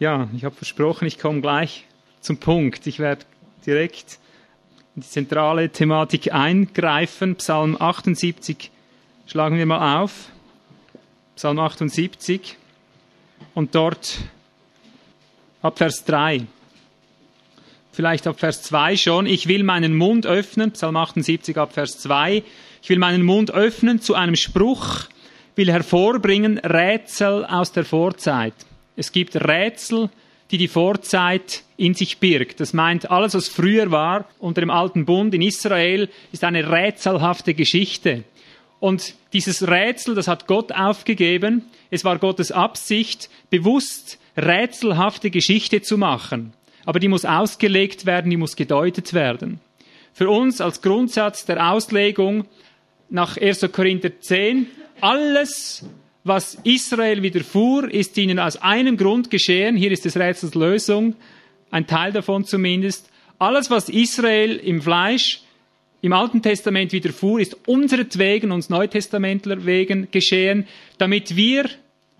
Ja, ich habe versprochen, ich komme gleich zum Punkt. Ich werde direkt in die zentrale Thematik eingreifen. Psalm 78 schlagen wir mal auf. Psalm 78 und dort ab Vers 3. Vielleicht ab Vers 2 schon. Ich will meinen Mund öffnen, Psalm 78 ab Vers 2. Ich will meinen Mund öffnen zu einem Spruch, will hervorbringen Rätsel aus der Vorzeit. Es gibt Rätsel, die die Vorzeit in sich birgt. Das meint, alles, was früher war unter dem alten Bund in Israel, ist eine rätselhafte Geschichte. Und dieses Rätsel, das hat Gott aufgegeben. Es war Gottes Absicht, bewusst rätselhafte Geschichte zu machen. Aber die muss ausgelegt werden, die muss gedeutet werden. Für uns als Grundsatz der Auslegung nach 1. Korinther 10, alles, was Israel widerfuhr, ist ihnen aus einem Grund geschehen. Hier ist des Rätsels Lösung, ein Teil davon zumindest. Alles, was Israel im Fleisch im Alten Testament widerfuhr, ist unseretwegen, uns Neutestamentler wegen geschehen, damit wir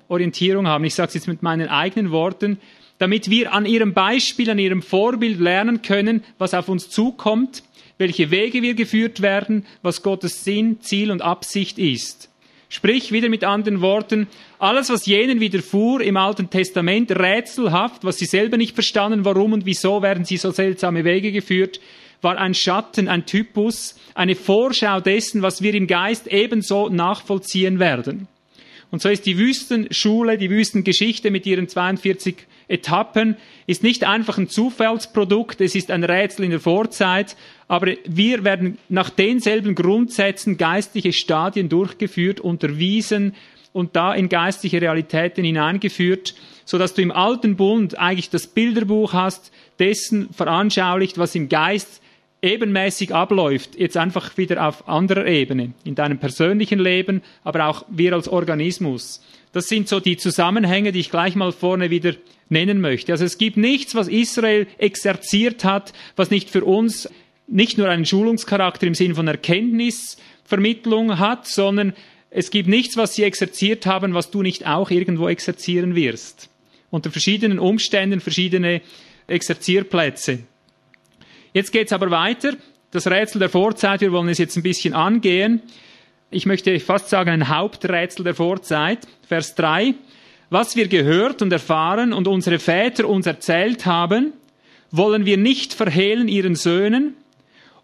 Orientierung haben. Ich sage es jetzt mit meinen eigenen Worten, damit wir an ihrem Beispiel, an ihrem Vorbild lernen können, was auf uns zukommt, welche Wege wir geführt werden, was Gottes Sinn, Ziel und Absicht ist. Sprich, wieder mit anderen Worten, alles, was jenen widerfuhr im Alten Testament, rätselhaft, was sie selber nicht verstanden, warum und wieso werden sie so seltsame Wege geführt, war ein Schatten, ein Typus, eine Vorschau dessen, was wir im Geist ebenso nachvollziehen werden. Und so ist die Wüstenschule, die Wüstengeschichte mit ihren 42 Etappen, ist nicht einfach ein Zufallsprodukt, es ist ein Rätsel in der Vorzeit, aber wir werden nach denselben Grundsätzen geistliche Stadien durchgeführt, unterwiesen und da in geistliche Realitäten hineingeführt, so dass du im alten Bund eigentlich das Bilderbuch hast, dessen veranschaulicht, was im Geist ebenmäßig abläuft, jetzt einfach wieder auf anderer Ebene, in deinem persönlichen Leben, aber auch wir als Organismus. Das sind so die Zusammenhänge, die ich gleich mal vorne wieder nennen möchte. Also es gibt nichts, was Israel exerziert hat, was nicht für uns nicht nur einen Schulungscharakter im Sinn von Erkenntnisvermittlung hat, sondern es gibt nichts, was sie exerziert haben, was du nicht auch irgendwo exerzieren wirst. Unter verschiedenen Umständen verschiedene Exerzierplätze. Jetzt geht's aber weiter. Das Rätsel der Vorzeit, wir wollen es jetzt ein bisschen angehen. Ich möchte fast sagen, ein Haupträtsel der Vorzeit. Vers 3. Was wir gehört und erfahren und unsere Väter uns erzählt haben, wollen wir nicht verhehlen ihren Söhnen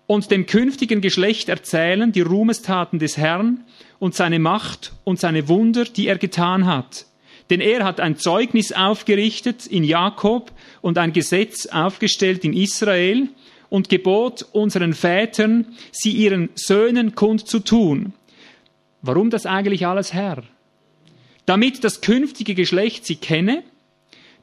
und dem künftigen Geschlecht erzählen die Ruhmestaten des Herrn und seine Macht und seine Wunder, die er getan hat. Denn er hat ein Zeugnis aufgerichtet in Jakob und ein Gesetz aufgestellt in Israel, und gebot unseren Vätern, sie ihren Söhnen kundzutun. Warum das eigentlich alles, Herr? Damit das künftige Geschlecht sie kenne,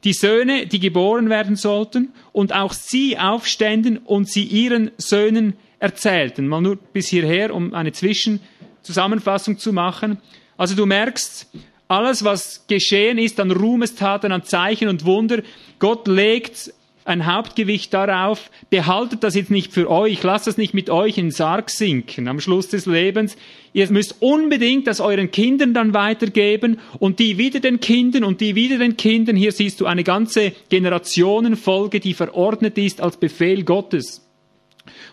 die Söhne, die geboren werden sollten, und auch sie aufständen und sie ihren Söhnen erzählten. Mal nur bis hierher, um eine Zwischenzusammenfassung zu machen. Also du merkst, alles, was geschehen ist an Ruhmestaten, an Zeichen und Wunder, Gott legt ein Hauptgewicht darauf, behaltet das jetzt nicht für euch, lasst das nicht mit euch in den Sarg sinken am Schluss des Lebens. Ihr müsst unbedingt das euren Kindern dann weitergeben und die wieder den Kindern und die wieder den Kindern. Hier siehst du eine ganze Generationenfolge, die verordnet ist als Befehl Gottes.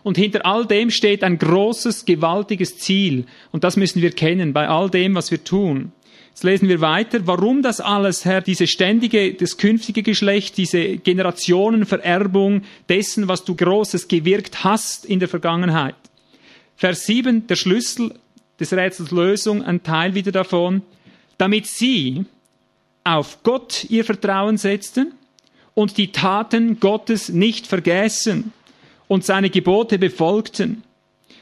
Und hinter all dem steht ein großes, gewaltiges Ziel. Und das müssen wir kennen bei all dem, was wir tun. Jetzt lesen wir weiter, warum das alles, Herr, diese ständige, das künftige Geschlecht, diese Generationenvererbung dessen, was du Großes gewirkt hast in der Vergangenheit. Vers 7, der Schlüssel des Rätsels Lösung, ein Teil wieder davon, damit sie auf Gott ihr Vertrauen setzten und die Taten Gottes nicht vergessen und seine Gebote befolgten,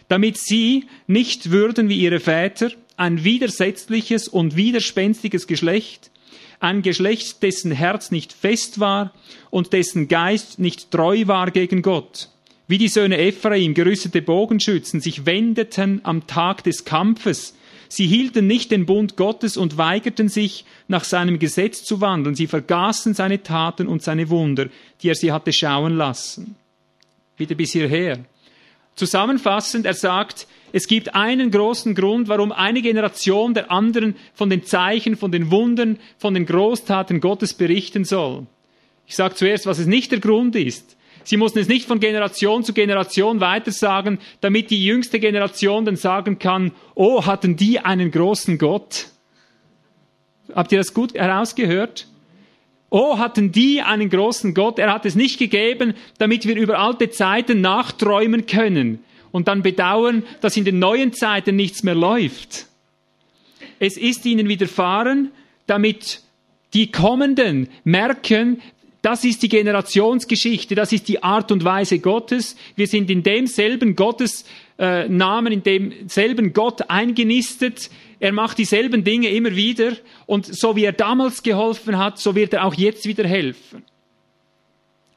damit sie nicht würden wie ihre Väter, ein widersetzliches und widerspenstiges Geschlecht, ein Geschlecht, dessen Herz nicht fest war und dessen Geist nicht treu war gegen Gott. Wie die Söhne Ephraim, gerüstete Bogenschützen, sich wendeten am Tag des Kampfes. Sie hielten nicht den Bund Gottes und weigerten sich, nach seinem Gesetz zu wandeln. Sie vergaßen seine Taten und seine Wunder, die er sie hatte schauen lassen. Wieder bis hierher. Zusammenfassend, er sagt, es gibt einen großen Grund, warum eine Generation der anderen von den Zeichen, von den Wundern, von den Großtaten Gottes berichten soll. Ich sage zuerst, was es nicht der Grund ist. Sie mussten es nicht von Generation zu Generation weitersagen, damit die jüngste Generation dann sagen kann, oh, hatten die einen großen Gott. Habt ihr das gut herausgehört? Oh, hatten die einen großen Gott. Er hat es nicht gegeben, damit wir über alte Zeiten nachträumen können und dann bedauern, dass in den neuen Zeiten nichts mehr läuft. Es ist ihnen widerfahren, damit die Kommenden merken, das ist die Generationsgeschichte, das ist die Art und Weise Gottes. Wir sind in demselben Gottes äh, Namen, in demselben Gott eingenistet. Er macht dieselben Dinge immer wieder und so wie er damals geholfen hat, so wird er auch jetzt wieder helfen.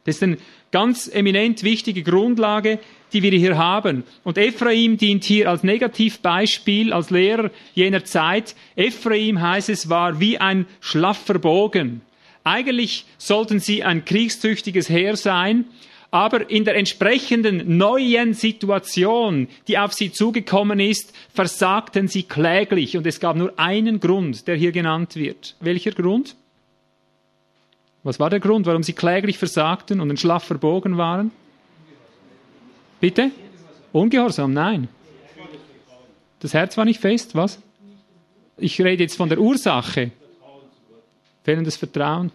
Das ist eine ganz eminent wichtige Grundlage, die wir hier haben. Und Ephraim dient hier als Negativbeispiel, als Lehrer jener Zeit. Ephraim heißt es, war wie ein schlaffer Bogen. Eigentlich sollten sie ein kriegstüchtiges Heer sein, aber in der entsprechenden neuen Situation, die auf sie zugekommen ist, versagten sie kläglich. Und es gab nur einen Grund, der hier genannt wird. Welcher Grund? Was war der Grund, warum sie kläglich versagten und ein schlaffer Bogen waren? Bitte? Ungehorsam, nein. Das Herz war nicht fest, was? Ich rede jetzt von der Ursache. Fehlendes Vertrauen.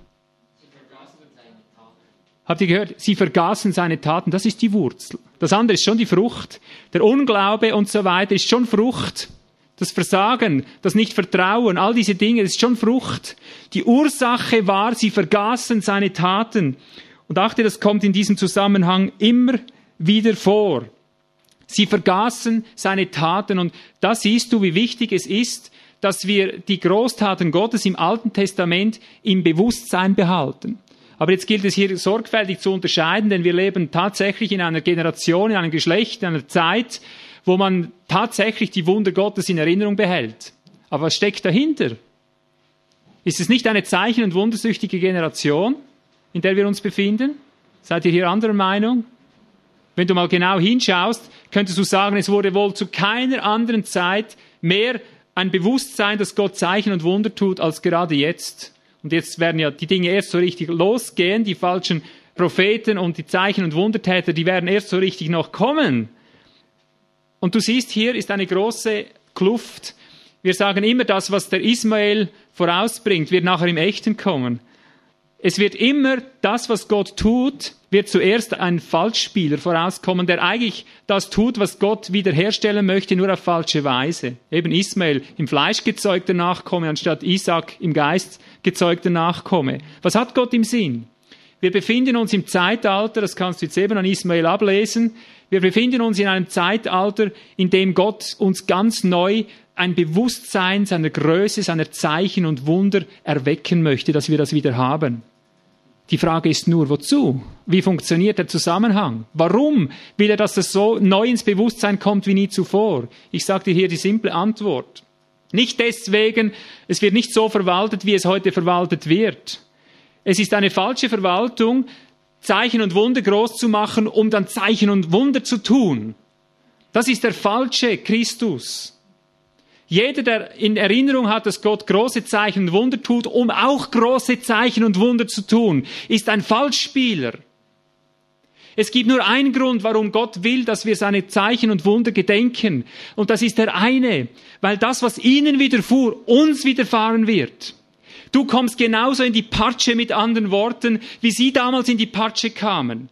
Habt ihr gehört? Sie vergaßen seine Taten. Das ist die Wurzel. Das andere ist schon die Frucht. Der Unglaube und so weiter ist schon Frucht. Das Versagen, das Nicht-Vertrauen, all diese Dinge, ist schon Frucht. Die Ursache war, sie vergaßen seine Taten. Und achte, das kommt in diesem Zusammenhang immer wieder vor. Sie vergaßen seine Taten und da siehst du, wie wichtig es ist, dass wir die Großtaten Gottes im Alten Testament im Bewusstsein behalten. Aber jetzt gilt es hier sorgfältig zu unterscheiden, denn wir leben tatsächlich in einer Generation, in einem Geschlecht, in einer Zeit, wo man tatsächlich die Wunder Gottes in Erinnerung behält. Aber was steckt dahinter? Ist es nicht eine zeichen- und wundersüchtige Generation, in der wir uns befinden? Seid ihr hier anderer Meinung? Wenn du mal genau hinschaust, könntest du sagen, es wurde wohl zu keiner anderen Zeit mehr ein Bewusstsein, dass Gott Zeichen und Wunder tut, als gerade jetzt. Und jetzt werden ja die Dinge erst so richtig losgehen, die falschen Propheten und die Zeichen und Wundertäter, die werden erst so richtig noch kommen. Und du siehst, hier ist eine große Kluft. Wir sagen immer, das, was der Ismael vorausbringt, wird nachher im Echten kommen. Es wird immer das, was Gott tut, wird zuerst ein Falschspieler vorauskommen, der eigentlich das tut, was Gott wiederherstellen möchte, nur auf falsche Weise. Eben Ismael im Fleisch gezeugter Nachkomme, anstatt Isaac im Geist gezeugter Nachkomme. Was hat Gott im Sinn? Wir befinden uns im Zeitalter, das kannst du jetzt eben an Ismael ablesen, wir befinden uns in einem Zeitalter, in dem Gott uns ganz neu ein Bewusstsein seiner Größe, seiner Zeichen und Wunder erwecken möchte, dass wir das wieder haben. Die Frage ist nur, wozu? Wie funktioniert der Zusammenhang? Warum will er, dass das so neu ins Bewusstsein kommt wie nie zuvor? Ich sage dir hier die simple Antwort. Nicht deswegen, es wird nicht so verwaltet, wie es heute verwaltet wird. Es ist eine falsche Verwaltung, Zeichen und Wunder groß zu machen, um dann Zeichen und Wunder zu tun. Das ist der falsche Christus. Jeder, der in Erinnerung hat, dass Gott große Zeichen und Wunder tut, um auch große Zeichen und Wunder zu tun, ist ein Falschspieler. Es gibt nur einen Grund, warum Gott will, dass wir seine Zeichen und Wunder gedenken. Und das ist der eine, weil das, was ihnen widerfuhr, uns widerfahren wird. Du kommst genauso in die Patsche mit anderen Worten, wie sie damals in die Patsche kamen.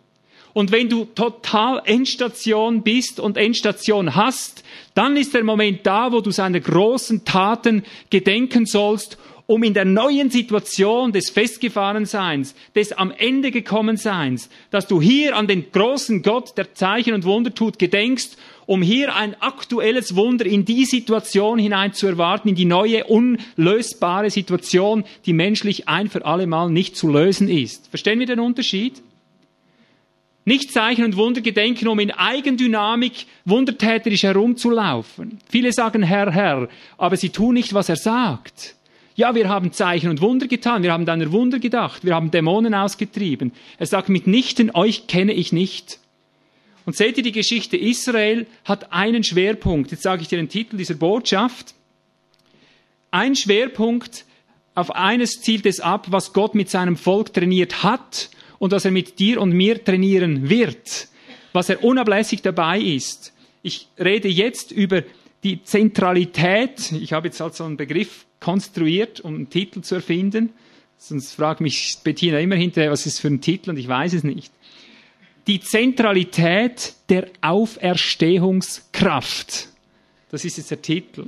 Und wenn du total Endstation bist und Endstation hast, dann ist der Moment da, wo du seine großen Taten gedenken sollst, um in der neuen Situation des Festgefahrenseins, des am Ende gekommen Seins, dass du hier an den großen Gott, der Zeichen und Wunder tut, gedenkst, um hier ein aktuelles Wunder in die Situation hinein zu erwarten, in die neue, unlösbare Situation, die menschlich ein für alle Mal nicht zu lösen ist. Verstehen wir den Unterschied? Nicht Zeichen und Wunder gedenken, um in Eigendynamik wundertäterisch herumzulaufen. Viele sagen Herr, Herr, aber sie tun nicht, was er sagt. Ja, wir haben Zeichen und Wunder getan, wir haben deiner Wunder gedacht, wir haben Dämonen ausgetrieben. Er sagt mitnichten, euch kenne ich nicht. Und seht ihr, die Geschichte Israel hat einen Schwerpunkt. Jetzt sage ich dir den Titel dieser Botschaft. Ein Schwerpunkt, auf eines zielt es ab, was Gott mit seinem Volk trainiert hat und was er mit dir und mir trainieren wird, was er unablässig dabei ist. Ich rede jetzt über die Zentralität. Ich habe jetzt also einen Begriff konstruiert, um einen Titel zu erfinden. Sonst fragt mich Bettina immer hinterher, was ist für ein Titel und ich weiß es nicht. Die Zentralität der Auferstehungskraft. Das ist jetzt der Titel.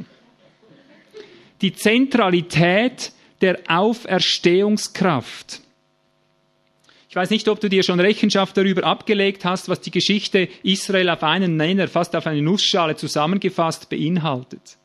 Die Zentralität der Auferstehungskraft. Ich weiß nicht, ob du dir schon Rechenschaft darüber abgelegt hast, was die Geschichte Israel auf einen Nenner, fast auf eine Nussschale zusammengefasst beinhaltet.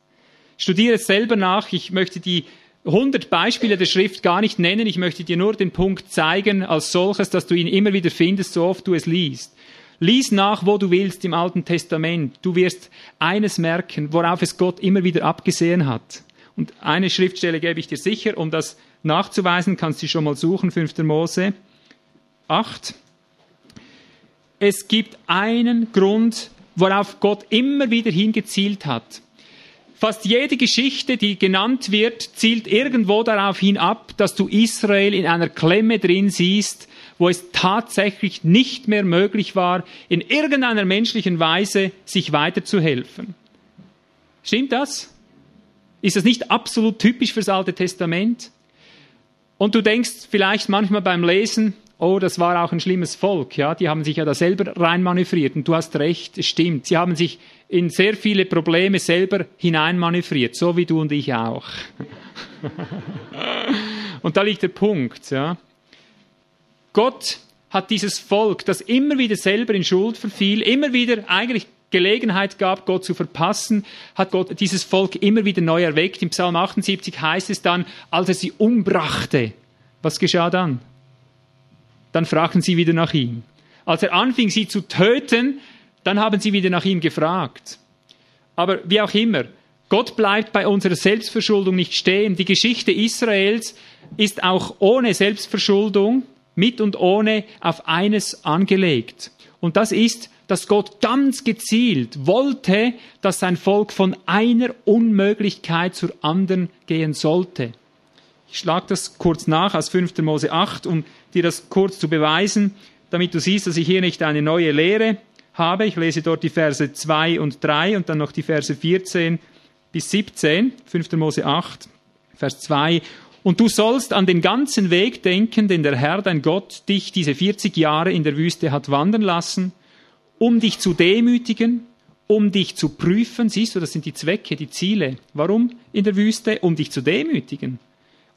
Studiere es selber nach. Ich möchte die 100 Beispiele der Schrift gar nicht nennen. Ich möchte dir nur den Punkt zeigen als solches, dass du ihn immer wieder findest, so oft du es liest. Lies nach, wo du willst im Alten Testament. Du wirst eines merken, worauf es Gott immer wieder abgesehen hat. Und eine Schriftstelle gebe ich dir sicher, um das nachzuweisen, kannst du schon mal suchen, 5. Mose 8. Es gibt einen Grund, worauf Gott immer wieder hingezielt hat. Fast jede Geschichte, die genannt wird, zielt irgendwo darauf hin ab, dass du Israel in einer Klemme drin siehst, wo es tatsächlich nicht mehr möglich war, in irgendeiner menschlichen Weise sich weiterzuhelfen. Stimmt das? Ist das nicht absolut typisch fürs Alte Testament? Und du denkst vielleicht manchmal beim Lesen, oh, das war auch ein schlimmes Volk, ja, die haben sich ja da selber reinmanövriert. Und du hast recht, es stimmt. Sie haben sich in sehr viele Probleme selber hineinmanövriert, so wie du und ich auch. und da liegt der Punkt, ja. Gott hat dieses Volk, das immer wieder selber in Schuld verfiel, immer wieder eigentlich Gelegenheit gab, Gott zu verpassen, hat Gott dieses Volk immer wieder neu erweckt. Im Psalm 78 heißt es dann, als er sie umbrachte, was geschah dann? Dann fragten sie wieder nach ihm. Als er anfing, sie zu töten, dann haben sie wieder nach ihm gefragt. Aber wie auch immer, Gott bleibt bei unserer Selbstverschuldung nicht stehen. Die Geschichte Israels ist auch ohne Selbstverschuldung, mit und ohne, auf eines angelegt. Und das ist, dass Gott ganz gezielt wollte, dass sein Volk von einer Unmöglichkeit zur anderen gehen sollte. Ich schlage das kurz nach aus 5. Mose 8, um dir das kurz zu beweisen, damit du siehst, dass ich hier nicht eine neue Lehre habe. Ich lese dort die Verse 2 und 3 und dann noch die Verse 14 bis 17, 5. Mose 8, Vers 2. Und du sollst an den ganzen Weg denken, den der Herr, dein Gott, dich diese 40 Jahre in der Wüste hat wandern lassen, um dich zu demütigen, um dich zu prüfen. Siehst du, das sind die Zwecke, die Ziele. Warum in der Wüste? Um dich zu demütigen,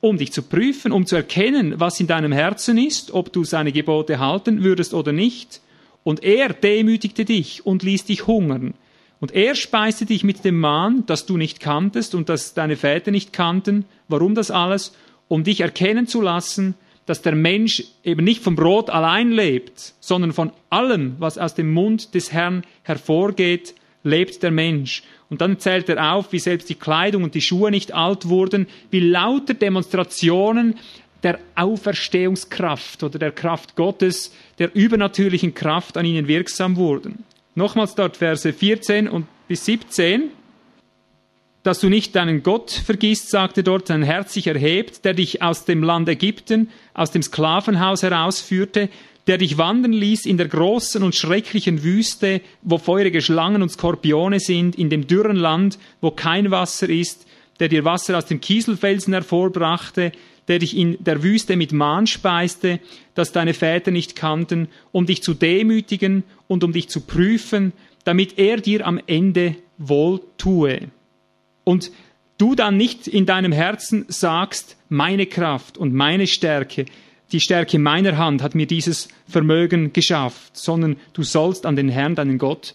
um dich zu prüfen, um zu erkennen, was in deinem Herzen ist, ob du seine Gebote halten würdest oder nicht. Und er demütigte dich und ließ dich hungern. Und er speiste dich mit dem Mahn, das du nicht kanntest und das deine Väter nicht kannten. Warum das alles? Um dich erkennen zu lassen, dass der Mensch eben nicht vom Brot allein lebt, sondern von allem, was aus dem Mund des Herrn hervorgeht, lebt der Mensch. Und dann zählt er auf, wie selbst die Kleidung und die Schuhe nicht alt wurden, wie lauter Demonstrationen der Auferstehungskraft oder der Kraft Gottes, der übernatürlichen Kraft an ihnen wirksam wurden. Nochmals dort Verse 14 und bis 17 dass du nicht deinen Gott vergisst, sagte dort, dein Herz sich erhebt, der dich aus dem Land Ägypten, aus dem Sklavenhaus herausführte, der dich wandern ließ in der großen und schrecklichen Wüste, wo feurige Schlangen und Skorpione sind, in dem dürren Land, wo kein Wasser ist, der dir Wasser aus dem Kieselfelsen hervorbrachte, der dich in der Wüste mit Mahn speiste, das deine Väter nicht kannten, um dich zu demütigen und um dich zu prüfen, damit er dir am Ende wohl tue und du dann nicht in deinem Herzen sagst, meine Kraft und meine Stärke, die Stärke meiner Hand hat mir dieses Vermögen geschafft, sondern du sollst an den Herrn, deinen Gott,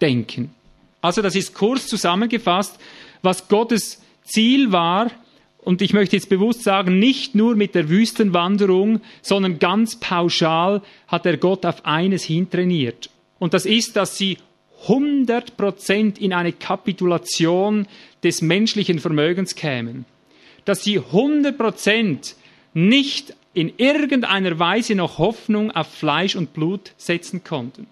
denken. Also das ist kurz zusammengefasst, was Gottes Ziel war, und ich möchte jetzt bewusst sagen, nicht nur mit der Wüstenwanderung, sondern ganz pauschal hat er Gott auf eines hintrainiert. Und das ist, dass sie 100 Prozent in eine Kapitulation des menschlichen Vermögens kämen. Dass sie 100 Prozent nicht in irgendeiner Weise noch Hoffnung auf Fleisch und Blut setzen konnten.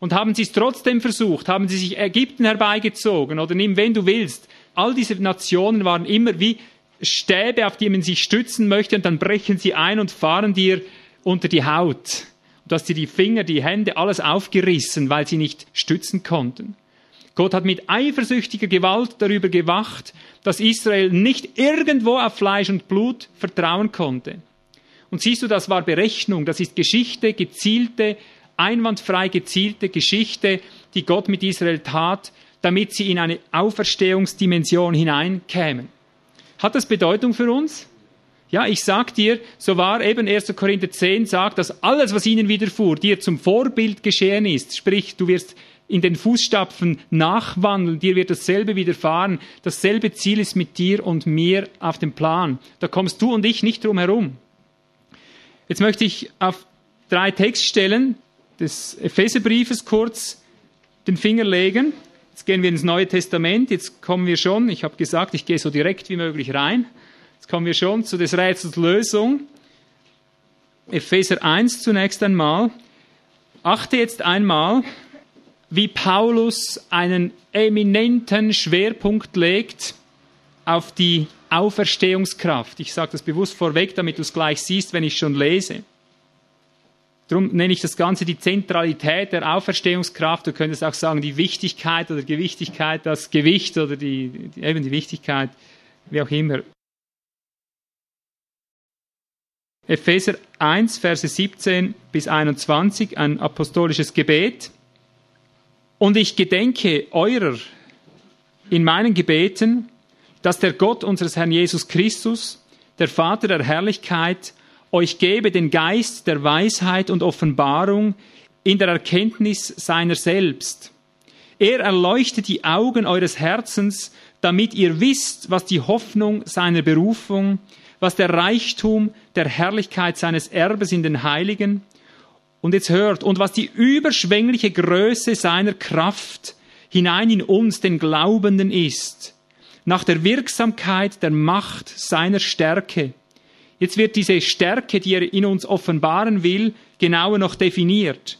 Und haben sie es trotzdem versucht, haben sie sich Ägypten herbeigezogen oder nimm, wenn du willst. All diese Nationen waren immer wie Stäbe, auf die man sich stützen möchte und dann brechen sie ein und fahren dir unter die Haut. Du hast dir die Finger, die Hände, alles aufgerissen, weil sie nicht stützen konnten. Gott hat mit eifersüchtiger Gewalt darüber gewacht, dass Israel nicht irgendwo auf Fleisch und Blut vertrauen konnte. Und siehst du, das war Berechnung, das ist Geschichte, gezielte, einwandfrei gezielte Geschichte, die Gott mit Israel tat, damit sie in eine Auferstehungsdimension hineinkämen. Hat das Bedeutung für uns? Ja, ich sag dir, so war eben 1. Korinther 10 sagt, dass alles, was ihnen widerfuhr, dir zum Vorbild geschehen ist. Sprich, du wirst in den Fußstapfen nachwandeln, dir wird dasselbe widerfahren. Dasselbe Ziel ist mit dir und mir auf dem Plan. Da kommst du und ich nicht drum herum. Jetzt möchte ich auf drei Textstellen des Epheserbriefes kurz den Finger legen. Jetzt gehen wir ins Neue Testament. Jetzt kommen wir schon, ich habe gesagt, ich gehe so direkt wie möglich rein. Jetzt kommen wir schon zu des Rätsels Lösung. Epheser 1 zunächst einmal. Achte jetzt einmal, wie Paulus einen eminenten Schwerpunkt legt auf die Auferstehungskraft. Ich sage das bewusst vorweg, damit du es gleich siehst, wenn ich schon lese. Darum nenne ich das Ganze die Zentralität der Auferstehungskraft. Du könntest auch sagen, die Wichtigkeit oder Gewichtigkeit, das Gewicht oder die, die, eben die Wichtigkeit, wie auch immer. Epheser 1, Verse 17 bis 21, ein apostolisches Gebet. Und ich gedenke eurer in meinen Gebeten, dass der Gott unseres Herrn Jesus Christus, der Vater der Herrlichkeit, euch gebe den Geist der Weisheit und Offenbarung in der Erkenntnis seiner selbst. Er erleuchtet die Augen eures Herzens, damit ihr wisst, was die Hoffnung seiner Berufung, was der Reichtum der Herrlichkeit seines Erbes in den Heiligen, und jetzt hört, und was die überschwängliche Größe seiner Kraft hinein in uns, den Glaubenden, ist, nach der Wirksamkeit der Macht seiner Stärke. Jetzt wird diese Stärke, die er in uns offenbaren will, genauer noch definiert.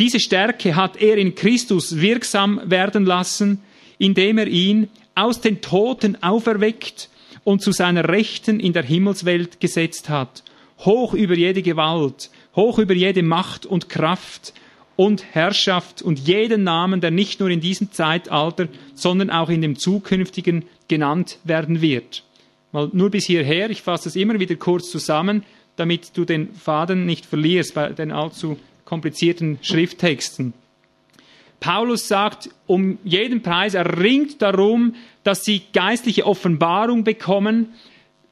Diese Stärke hat er in Christus wirksam werden lassen, indem er ihn aus den Toten auferweckt und zu seiner Rechten in der Himmelswelt gesetzt hat, hoch über jede Gewalt, hoch über jede Macht und Kraft und Herrschaft und jeden Namen, der nicht nur in diesem Zeitalter, sondern auch in dem zukünftigen genannt werden wird. Mal nur bis hierher, ich fasse es immer wieder kurz zusammen, damit du den Faden nicht verlierst bei den allzu komplizierten Schrifttexten. Paulus sagt, um jeden Preis, er ringt darum, dass sie geistliche Offenbarung bekommen.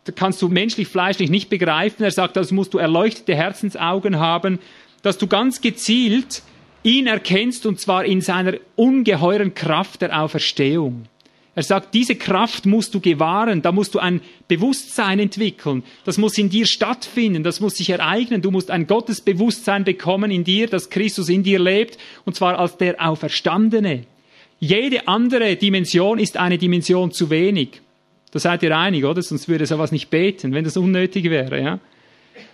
Da kannst du menschlich, fleischlich nicht begreifen. Er sagt, das musst du erleuchtete Herzensaugen haben, dass du ganz gezielt ihn erkennst und zwar in seiner ungeheuren Kraft der Auferstehung. Er sagt, diese Kraft musst du gewahren, da musst du ein Bewusstsein entwickeln, das muss in dir stattfinden, das muss sich ereignen, du musst ein Gottesbewusstsein bekommen in dir, dass Christus in dir lebt, und zwar als der Auferstandene. Jede andere Dimension ist eine Dimension zu wenig. Da seid ihr einig, oder? Sonst würde sowas nicht beten, wenn das unnötig wäre, ja?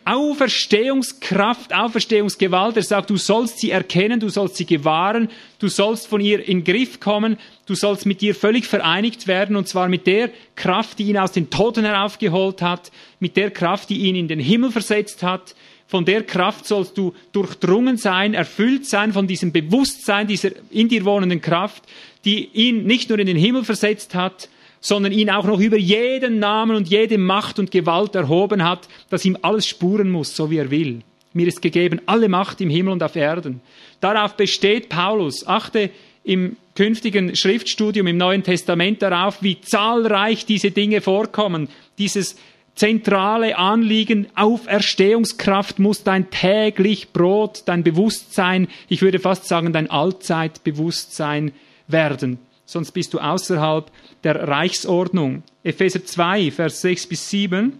Auferstehungskraft, Auferstehungsgewalt. Er sagt, du sollst sie erkennen, du sollst sie gewahren, du sollst von ihr in Griff kommen, du sollst mit ihr völlig vereinigt werden, und zwar mit der Kraft, die ihn aus den Toten heraufgeholt hat, mit der Kraft, die ihn in den Himmel versetzt hat. Von der Kraft sollst du durchdrungen sein, erfüllt sein von diesem Bewusstsein, dieser in dir wohnenden Kraft, die ihn nicht nur in den Himmel versetzt hat, sondern ihn auch noch über jeden Namen und jede Macht und Gewalt erhoben hat, dass ihm alles spuren muss, so wie er will. Mir ist gegeben alle Macht im Himmel und auf Erden. Darauf besteht Paulus. Achte im künftigen Schriftstudium im Neuen Testament darauf, wie zahlreich diese Dinge vorkommen. Dieses zentrale Anliegen, Auferstehungskraft muss dein täglich Brot, dein Bewusstsein, ich würde fast sagen dein Allzeitbewusstsein werden sonst bist du außerhalb der Reichsordnung. Epheser 2, Vers 6 bis 7.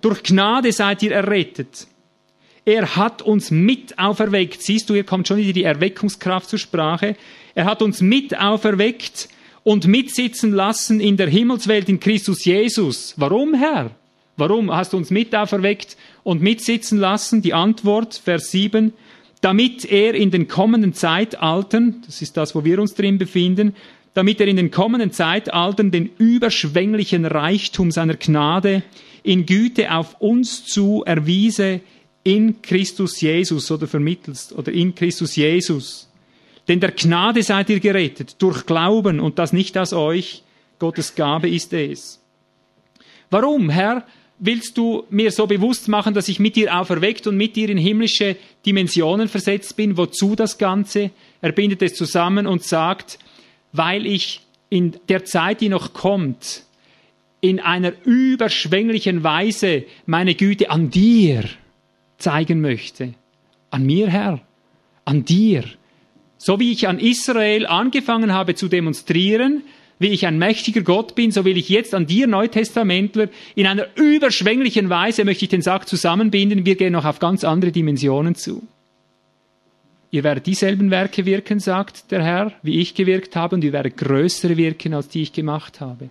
Durch Gnade seid ihr errettet. Er hat uns mit auferweckt. Siehst du, hier kommt schon wieder die Erweckungskraft zur Sprache. Er hat uns mit auferweckt und mitsitzen lassen in der Himmelswelt in Christus Jesus. Warum, Herr? Warum hast du uns mit auferweckt und mitsitzen lassen? Die Antwort, Vers 7 damit er in den kommenden Zeitaltern, das ist das, wo wir uns drin befinden, damit er in den kommenden Zeitaltern den überschwänglichen Reichtum seiner Gnade in Güte auf uns zu erwiese in Christus Jesus oder vermittelst oder in Christus Jesus. Denn der Gnade seid ihr gerettet durch Glauben und das nicht aus euch. Gottes Gabe ist es. Warum, Herr, willst du mir so bewusst machen, dass ich mit dir auferweckt und mit dir in himmlische Dimensionen versetzt bin? Wozu das Ganze? Er bindet es zusammen und sagt, weil ich in der Zeit, die noch kommt, in einer überschwänglichen Weise meine Güte an dir zeigen möchte. An mir, Herr, an dir. So wie ich an Israel angefangen habe zu demonstrieren, wie ich ein mächtiger Gott bin, so will ich jetzt an dir, Neutestamentler, in einer überschwänglichen Weise möchte ich den Sack zusammenbinden. Wir gehen noch auf ganz andere Dimensionen zu. Ihr werdet dieselben Werke wirken, sagt der Herr, wie ich gewirkt habe, und ihr werdet größere wirken, als die ich gemacht habe.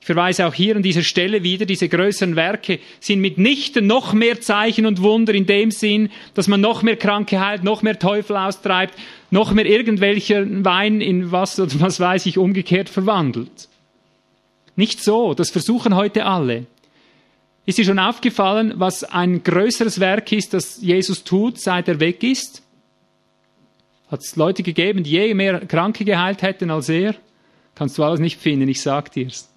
Ich verweise auch hier an dieser Stelle wieder, diese größeren Werke sind mitnichten noch mehr Zeichen und Wunder in dem Sinn, dass man noch mehr Kranke heilt, noch mehr Teufel austreibt, noch mehr irgendwelchen Wein in was oder was weiß ich umgekehrt verwandelt. Nicht so, das versuchen heute alle. Ist dir schon aufgefallen, was ein größeres Werk ist, das Jesus tut, seit er weg ist? Hat es Leute gegeben, die je mehr Kranke geheilt hätten als er? Kannst du alles nicht finden, ich sag dir's.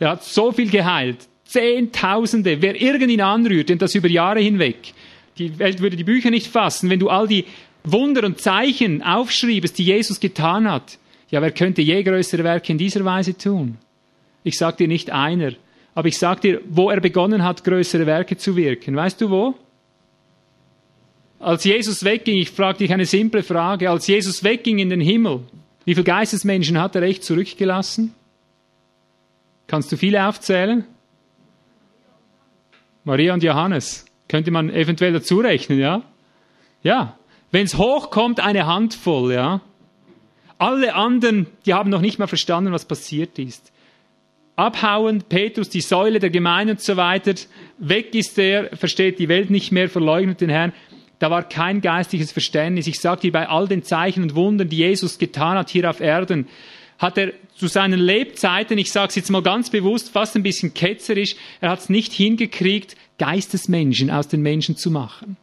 Der hat so viel geheilt. Zehntausende. Wer irgendihn anrührt, und das über Jahre hinweg. Die Welt würde die Bücher nicht fassen, wenn du all die Wunder und Zeichen aufschriebst, die Jesus getan hat. Ja, wer könnte je größere Werke in dieser Weise tun? Ich sag dir nicht einer, aber ich sag dir, wo er begonnen hat, größere Werke zu wirken. Weißt du wo? Als Jesus wegging, ich frage dich eine simple Frage, als Jesus wegging in den Himmel, wie viele Geistesmenschen hat er echt zurückgelassen? Kannst du viele aufzählen? Maria und Johannes. Könnte man eventuell dazu rechnen, ja? Ja. Wenn es hochkommt, eine Handvoll, ja? Alle anderen, die haben noch nicht mal verstanden, was passiert ist. Abhauen, Petrus, die Säule der Gemeinde und so weiter. Weg ist er, versteht die Welt nicht mehr, verleugnet den Herrn. Da war kein geistliches Verständnis. Ich sage dir, bei all den Zeichen und Wundern, die Jesus getan hat hier auf Erden, hat er zu seinen Lebzeiten, ich sage es jetzt mal ganz bewusst, fast ein bisschen ketzerisch, er hat es nicht hingekriegt, Geistesmenschen aus den Menschen zu machen.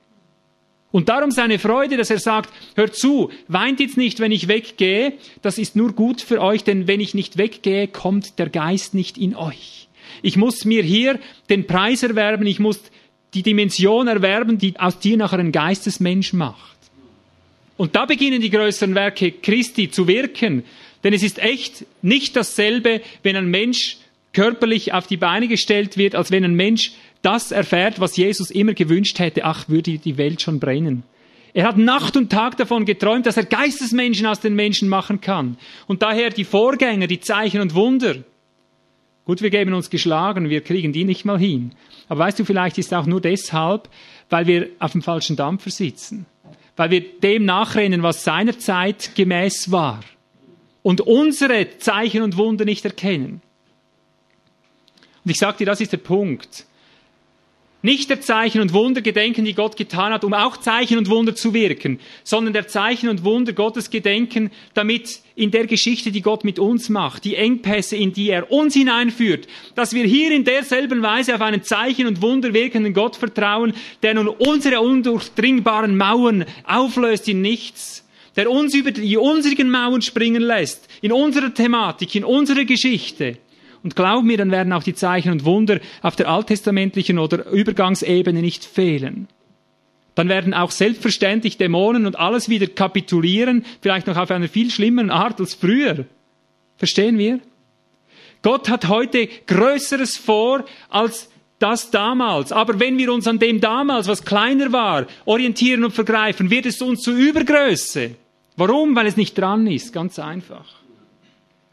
Und darum seine Freude, dass er sagt, hört zu, weint jetzt nicht, wenn ich weggehe, das ist nur gut für euch, denn wenn ich nicht weggehe, kommt der Geist nicht in euch. Ich muss mir hier den Preis erwerben, ich muss die Dimension erwerben, die aus dir nachher einen Geistesmensch macht. Und da beginnen die größeren Werke Christi zu wirken, denn es ist echt nicht dasselbe, wenn ein Mensch körperlich auf die Beine gestellt wird, als wenn ein Mensch das erfährt, was Jesus immer gewünscht hätte. Ach, würde die Welt schon brennen. Er hat Nacht und Tag davon geträumt, dass er Geistesmenschen aus den Menschen machen kann. Und daher die Vorgänger, die Zeichen und Wunder. Gut, wir geben uns geschlagen, wir kriegen die nicht mal hin. Aber weißt du, vielleicht ist auch nur deshalb, weil wir auf dem falschen Dampfer sitzen. Weil wir dem nachrennen, was seinerzeit gemäß war und unsere Zeichen und Wunder nicht erkennen. Und ich sage dir, das ist der Punkt. Nicht der Zeichen und Wunder gedenken, die Gott getan hat, um auch Zeichen und Wunder zu wirken, sondern der Zeichen und Wunder Gottes gedenken, damit in der Geschichte, die Gott mit uns macht, die Engpässe, in die er uns hineinführt, dass wir hier in derselben Weise auf einen Zeichen und Wunder wirkenden Gott vertrauen, der nun unsere undurchdringbaren Mauern auflöst in nichts, der uns über die unsrigen Mauern springen lässt, in unserer Thematik, in unserer Geschichte. Und glaub mir, dann werden auch die Zeichen und Wunder auf der alttestamentlichen oder Übergangsebene nicht fehlen. Dann werden auch selbstverständlich Dämonen und alles wieder kapitulieren, vielleicht noch auf einer viel schlimmeren Art als früher. Verstehen wir? Gott hat heute Größeres vor als das damals. Aber wenn wir uns an dem damals, was kleiner war, orientieren und vergreifen, wird es uns zu Übergröße. Warum? Weil es nicht dran ist, ganz einfach.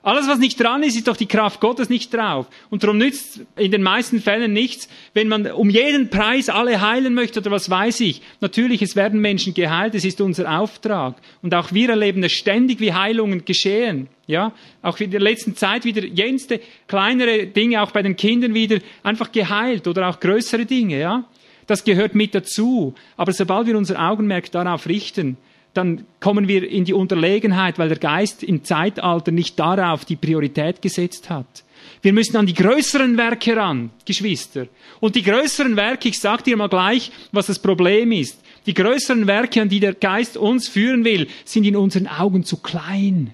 Alles, was nicht dran ist, ist doch die Kraft Gottes nicht drauf. Und darum nützt in den meisten Fällen nichts, wenn man um jeden Preis alle heilen möchte oder was weiß ich. Natürlich, es werden Menschen geheilt, es ist unser Auftrag. Und auch wir erleben es ständig, wie Heilungen geschehen. Ja, auch in der letzten Zeit wieder jenste kleinere Dinge, auch bei den Kindern wieder einfach geheilt oder auch größere Dinge. Ja, das gehört mit dazu. Aber sobald wir unser Augenmerk darauf richten, dann kommen wir in die Unterlegenheit, weil der Geist im Zeitalter nicht darauf die Priorität gesetzt hat. Wir müssen an die größeren Werke ran, Geschwister. Und die größeren Werke, ich sage dir mal gleich, was das Problem ist. Die größeren Werke, an die der Geist uns führen will, sind in unseren Augen zu klein.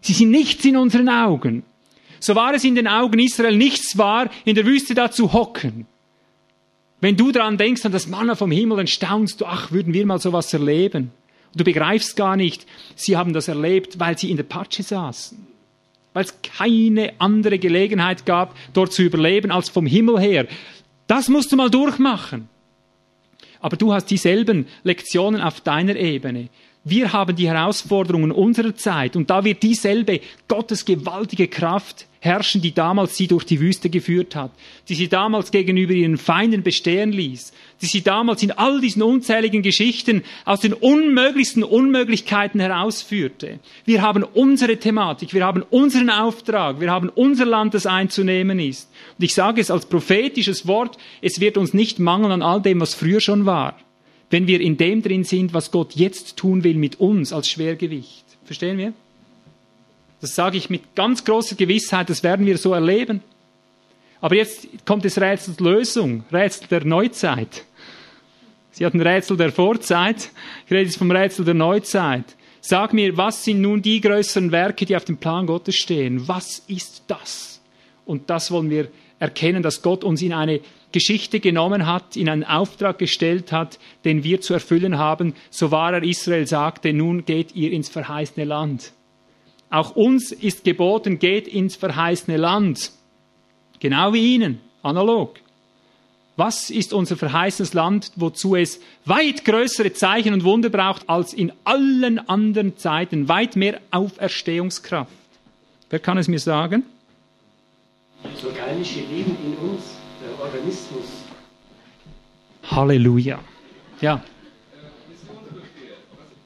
Sie sind nichts in unseren Augen. So war es in den Augen Israel nichts war, in der Wüste da zu hocken. Wenn du daran denkst, an das Manna vom Himmel, dann staunst du, ach, würden wir mal sowas erleben. Du begreifst gar nicht, sie haben das erlebt, weil sie in der Patsche saßen. Weil es keine andere Gelegenheit gab, dort zu überleben, als vom Himmel her. Das musst du mal durchmachen. Aber du hast dieselben Lektionen auf deiner Ebene. Wir haben die Herausforderungen unserer Zeit und da wird dieselbe Gottes gewaltige Kraft herrschen, die damals sie durch die Wüste geführt hat, die sie damals gegenüber ihren Feinden bestehen ließ, die sie damals in all diesen unzähligen Geschichten aus den unmöglichsten Unmöglichkeiten herausführte. Wir haben unsere Thematik, wir haben unseren Auftrag, wir haben unser Land, das einzunehmen ist. Und ich sage es als prophetisches Wort, es wird uns nicht mangeln an all dem, was früher schon war, wenn wir in dem drin sind, was Gott jetzt tun will mit uns als Schwergewicht. Verstehen wir? Das sage ich mit ganz großer Gewissheit, das werden wir so erleben. Aber jetzt kommt das Rätsel der Lösung, Rätsel der Neuzeit. Sie hatten Rätsel der Vorzeit, ich rede jetzt vom Rätsel der Neuzeit. Sag mir, was sind nun die größeren Werke, die auf dem Plan Gottes stehen? Was ist das? Und das wollen wir erkennen, dass Gott uns in eine Geschichte genommen hat, in einen Auftrag gestellt hat, den wir zu erfüllen haben. So war er Israel sagte, nun geht ihr ins verheißene Land. Auch uns ist geboten, geht ins verheißene Land. Genau wie Ihnen, analog. Was ist unser verheißenes Land, wozu es weit größere Zeichen und Wunder braucht als in allen anderen Zeiten, weit mehr Auferstehungskraft? Wer kann es mir sagen? Das organische Leben in uns, Organismus. Halleluja. Ja.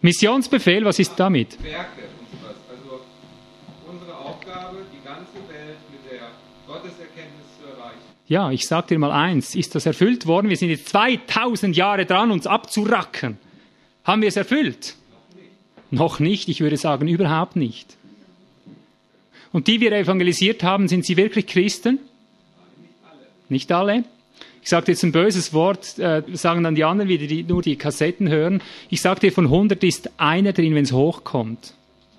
Missionsbefehl, was ist damit? Werke. Ja, ich sag dir mal eins, ist das erfüllt worden? Wir sind jetzt 2000 Jahre dran, uns abzuracken. Haben wir es erfüllt? Noch nicht, ich würde sagen, überhaupt nicht. Und die wir evangelisiert haben, sind sie wirklich Christen? Nicht alle. Ich sage jetzt ein böses Wort, äh, sagen dann die anderen wieder, die nur die Kassetten hören. Ich dir, von 100 ist einer drin, wenn es hochkommt.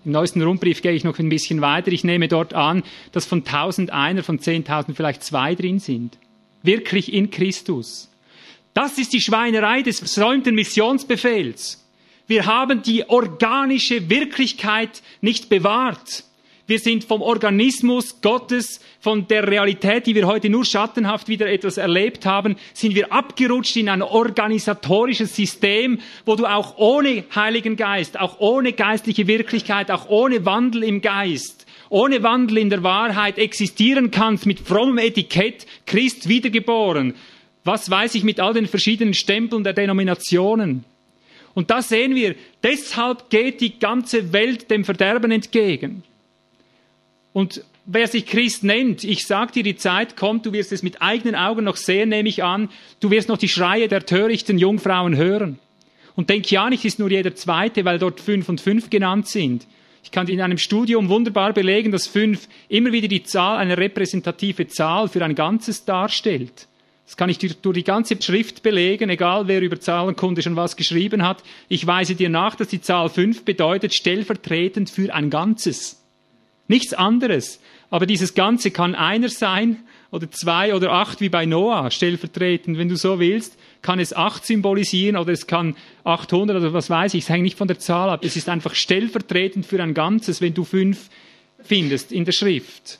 Im neuesten Rundbrief gehe ich noch ein bisschen weiter. Ich nehme dort an, dass von 1000 einer, von 10.000 vielleicht zwei drin sind. Wirklich in Christus. Das ist die Schweinerei des versäumten Missionsbefehls. Wir haben die organische Wirklichkeit nicht bewahrt. Wir sind vom Organismus Gottes, von der Realität, die wir heute nur schattenhaft wieder etwas erlebt haben, sind wir abgerutscht in ein organisatorisches System, wo du auch ohne Heiligen Geist, auch ohne geistliche Wirklichkeit, auch ohne Wandel im Geist, ohne Wandel in der Wahrheit existieren kannst mit frommem Etikett, Christ wiedergeboren. Was weiß ich mit all den verschiedenen Stempeln der Denominationen? Und da sehen wir, deshalb geht die ganze Welt dem Verderben entgegen. Und wer sich Christ nennt, ich sag dir, die Zeit kommt, du wirst es mit eigenen Augen noch sehen, nehme ich an, du wirst noch die Schreie der törichten Jungfrauen hören. Und denk ja nicht, ist nur jeder Zweite, weil dort fünf und fünf genannt sind. Ich kann in einem Studium wunderbar belegen, dass fünf immer wieder die Zahl, eine repräsentative Zahl für ein Ganzes darstellt. Das kann ich durch, durch die ganze Schrift belegen, egal wer über Zahlenkunde schon was geschrieben hat. Ich weise dir nach, dass die Zahl fünf bedeutet stellvertretend für ein Ganzes. Nichts anderes. Aber dieses Ganze kann einer sein oder zwei oder acht wie bei Noah, stellvertretend, wenn du so willst, kann es acht symbolisieren oder es kann 800 oder was weiß ich, es hängt nicht von der Zahl ab. Es ist einfach stellvertretend für ein Ganzes, wenn du fünf findest in der Schrift.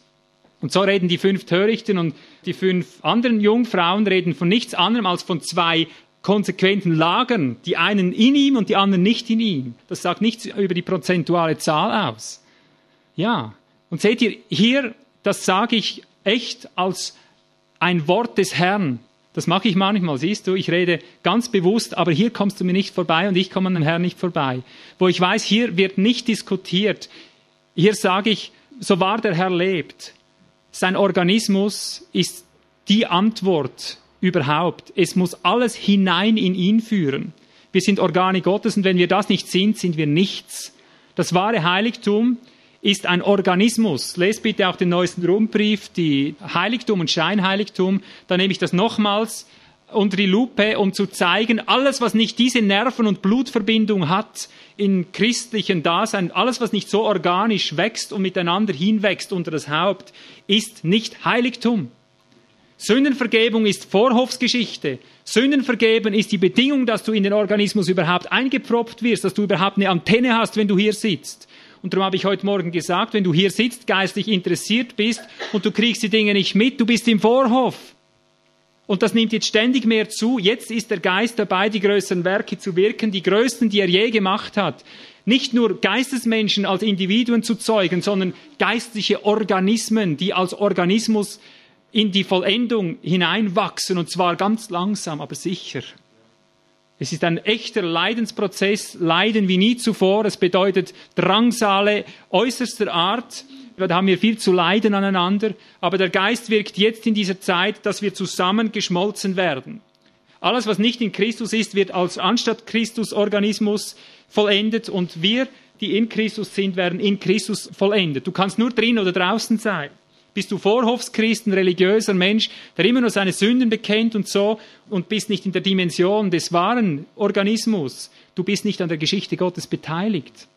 Und so reden die fünf Törichten und die fünf anderen Jungfrauen reden von nichts anderem als von zwei konsequenten Lagern, die einen in ihm und die anderen nicht in ihm. Das sagt nichts über die prozentuale Zahl aus. Ja, und seht ihr, hier, das sage ich echt als ein Wort des Herrn. Das mache ich manchmal, siehst du, ich rede ganz bewusst, aber hier kommst du mir nicht vorbei und ich komme an dem Herrn nicht vorbei. Wo ich weiß, hier wird nicht diskutiert. Hier sage ich, so wahr der Herr lebt, sein Organismus ist die Antwort überhaupt. Es muss alles hinein in ihn führen. Wir sind Organe Gottes und wenn wir das nicht sind, sind wir nichts. Das wahre Heiligtum ist ein Organismus. Lest bitte auch den neuesten Rundbrief, die Heiligtum und Scheinheiligtum. Da nehme ich das nochmals unter die Lupe, um zu zeigen, alles, was nicht diese Nerven- und Blutverbindung hat in christlichen Dasein, alles, was nicht so organisch wächst und miteinander hinwächst unter das Haupt, ist nicht Heiligtum. Sündenvergebung ist Vorhofsgeschichte. Sündenvergeben ist die Bedingung, dass du in den Organismus überhaupt eingeproppt wirst, dass du überhaupt eine Antenne hast, wenn du hier sitzt. Und darum habe ich heute Morgen gesagt, wenn du hier sitzt, geistlich interessiert bist und du kriegst die Dinge nicht mit, du bist im Vorhof. Und das nimmt jetzt ständig mehr zu. Jetzt ist der Geist dabei, die größeren Werke zu wirken, die größten, die er je gemacht hat. Nicht nur Geistesmenschen als Individuen zu zeugen, sondern geistliche Organismen, die als Organismus in die Vollendung hineinwachsen, und zwar ganz langsam, aber sicher. Es ist ein echter Leidensprozess, Leiden wie nie zuvor. Es bedeutet Drangsale äußerster Art. Da haben wir viel zu leiden aneinander. Aber der Geist wirkt jetzt in dieser Zeit, dass wir zusammen geschmolzen werden. Alles, was nicht in Christus ist, wird als anstatt Christus Organismus vollendet und wir, die in Christus sind, werden in Christus vollendet. Du kannst nur drin oder draußen sein. Bist du Vorhofschrist, ein religiöser Mensch, der immer nur seine Sünden bekennt und so und bist nicht in der Dimension des wahren Organismus. Du bist nicht an der Geschichte Gottes beteiligt.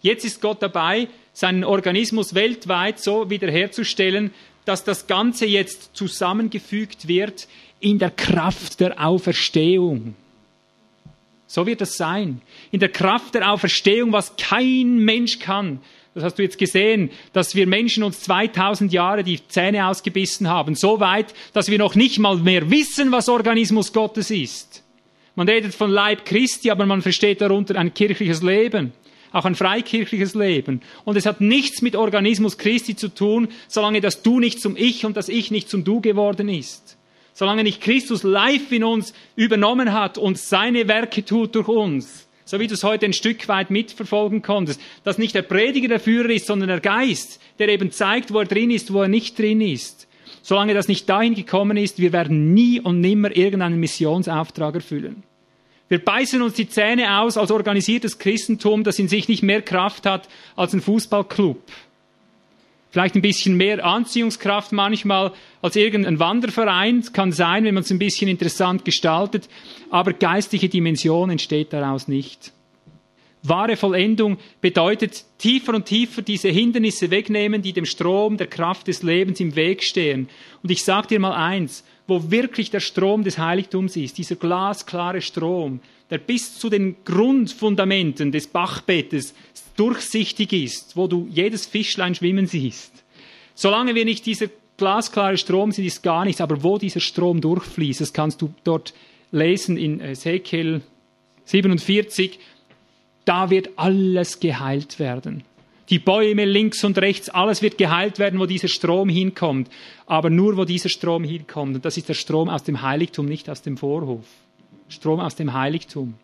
Jetzt ist Gott dabei, seinen Organismus weltweit so wiederherzustellen, dass das Ganze jetzt zusammengefügt wird in der Kraft der Auferstehung. So wird es sein. In der Kraft der Auferstehung, was kein Mensch kann. Das hast du jetzt gesehen, dass wir Menschen uns 2000 Jahre die Zähne ausgebissen haben. So weit, dass wir noch nicht mal mehr wissen, was Organismus Gottes ist. Man redet von Leib Christi, aber man versteht darunter ein kirchliches Leben. Auch ein freikirchliches Leben. Und es hat nichts mit Organismus Christi zu tun, solange das Du nicht zum Ich und das Ich nicht zum Du geworden ist. Solange nicht Christus live in uns übernommen hat und seine Werke tut durch uns so wie du es heute ein Stück weit mitverfolgen konntest, dass nicht der Prediger der Führer ist, sondern der Geist, der eben zeigt, wo er drin ist, wo er nicht drin ist. Solange das nicht dahin gekommen ist, wir werden nie und nimmer irgendeinen Missionsauftrag erfüllen. Wir beißen uns die Zähne aus als organisiertes Christentum, das in sich nicht mehr Kraft hat als ein Fußballclub vielleicht ein bisschen mehr Anziehungskraft manchmal als irgendein Wanderverein. Kann sein, wenn man es ein bisschen interessant gestaltet. Aber geistliche Dimension entsteht daraus nicht. Wahre Vollendung bedeutet tiefer und tiefer diese Hindernisse wegnehmen, die dem Strom der Kraft des Lebens im Weg stehen. Und ich sage dir mal eins, wo wirklich der Strom des Heiligtums ist, dieser glasklare Strom, der bis zu den Grundfundamenten des Bachbettes durchsichtig ist, wo du jedes Fischlein schwimmen siehst. Solange wir nicht dieser glasklare Strom sind, ist gar nichts. Aber wo dieser Strom durchfließt, das kannst du dort lesen in Ezekiel 47. Da wird alles geheilt werden. Die Bäume links und rechts, alles wird geheilt werden, wo dieser Strom hinkommt. Aber nur, wo dieser Strom hinkommt. Und das ist der Strom aus dem Heiligtum, nicht aus dem Vorhof. Strom aus dem Heiligtum.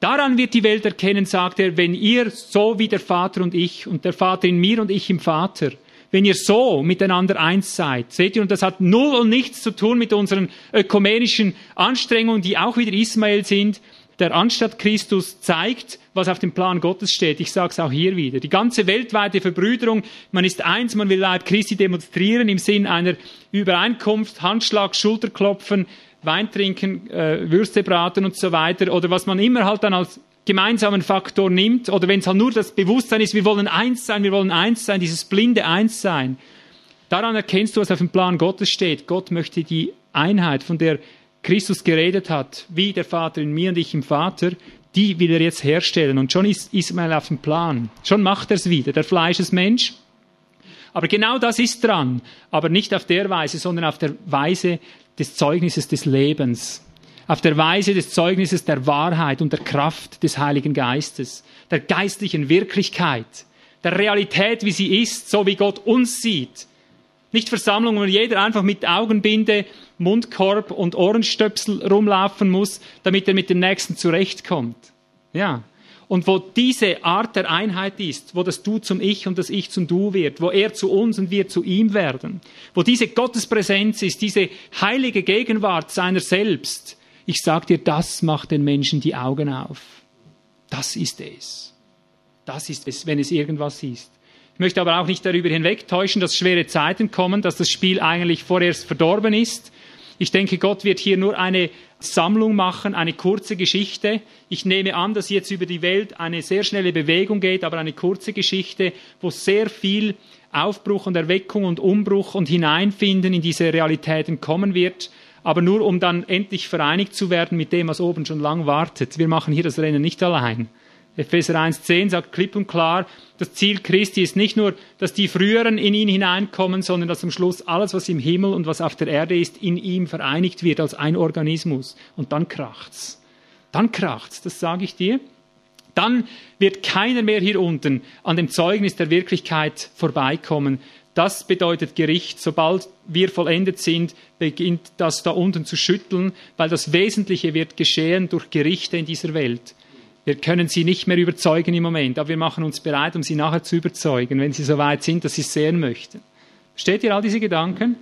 Daran wird die Welt erkennen, sagt er, wenn ihr so wie der Vater und ich und der Vater in mir und ich im Vater, wenn ihr so miteinander eins seid. Seht ihr, und das hat null und nichts zu tun mit unseren ökumenischen Anstrengungen, die auch wieder Ismael sind, der anstatt Christus zeigt, was auf dem Plan Gottes steht. Ich sage es auch hier wieder. Die ganze weltweite Verbrüderung, man ist eins, man will Leib Christi demonstrieren im Sinn einer Übereinkunft, Handschlag, Schulterklopfen, Wein trinken, äh, Würste braten und so weiter oder was man immer halt dann als gemeinsamen Faktor nimmt oder wenn es halt nur das Bewusstsein ist, wir wollen eins sein, wir wollen eins sein, dieses blinde Eins sein. Daran erkennst du, was auf dem Plan Gottes steht. Gott möchte die Einheit, von der Christus geredet hat, wie der Vater in mir und ich im Vater, die will er jetzt herstellen. Und schon ist Ismael auf dem Plan. Schon macht er es wieder. Der Fleischesmensch, aber genau das ist dran. Aber nicht auf der Weise, sondern auf der Weise des Zeugnisses des Lebens. Auf der Weise des Zeugnisses der Wahrheit und der Kraft des Heiligen Geistes. Der geistlichen Wirklichkeit. Der Realität, wie sie ist, so wie Gott uns sieht. Nicht Versammlungen, wo jeder einfach mit Augenbinde, Mundkorb und Ohrenstöpsel rumlaufen muss, damit er mit dem Nächsten zurechtkommt. Ja, und wo diese Art der Einheit ist, wo das Du zum Ich und das Ich zum Du wird, wo er zu uns und wir zu ihm werden, wo diese Gottespräsenz ist, diese heilige Gegenwart seiner selbst, ich sag dir, das macht den Menschen die Augen auf. Das ist es. Das ist es, wenn es irgendwas ist. Ich möchte aber auch nicht darüber hinwegtäuschen, dass schwere Zeiten kommen, dass das Spiel eigentlich vorerst verdorben ist. Ich denke, Gott wird hier nur eine Sammlung machen, eine kurze Geschichte. Ich nehme an, dass jetzt über die Welt eine sehr schnelle Bewegung geht, aber eine kurze Geschichte, wo sehr viel Aufbruch und Erweckung und Umbruch und Hineinfinden in diese Realitäten kommen wird, aber nur um dann endlich vereinigt zu werden mit dem, was oben schon lang wartet. Wir machen hier das Rennen nicht allein. Epheser 1.10 sagt klipp und klar, das Ziel Christi ist nicht nur, dass die Früheren in ihn hineinkommen, sondern dass am Schluss alles, was im Himmel und was auf der Erde ist, in ihm vereinigt wird als ein Organismus. Und dann kracht's. Dann kracht's, das sage ich dir. Dann wird keiner mehr hier unten an dem Zeugnis der Wirklichkeit vorbeikommen. Das bedeutet Gericht. Sobald wir vollendet sind, beginnt das da unten zu schütteln, weil das Wesentliche wird geschehen durch Gerichte in dieser Welt. Wir können sie nicht mehr überzeugen im Moment, aber wir machen uns bereit, um sie nachher zu überzeugen, wenn sie so weit sind, dass sie es sehen möchten. Versteht ihr all diese Gedanken?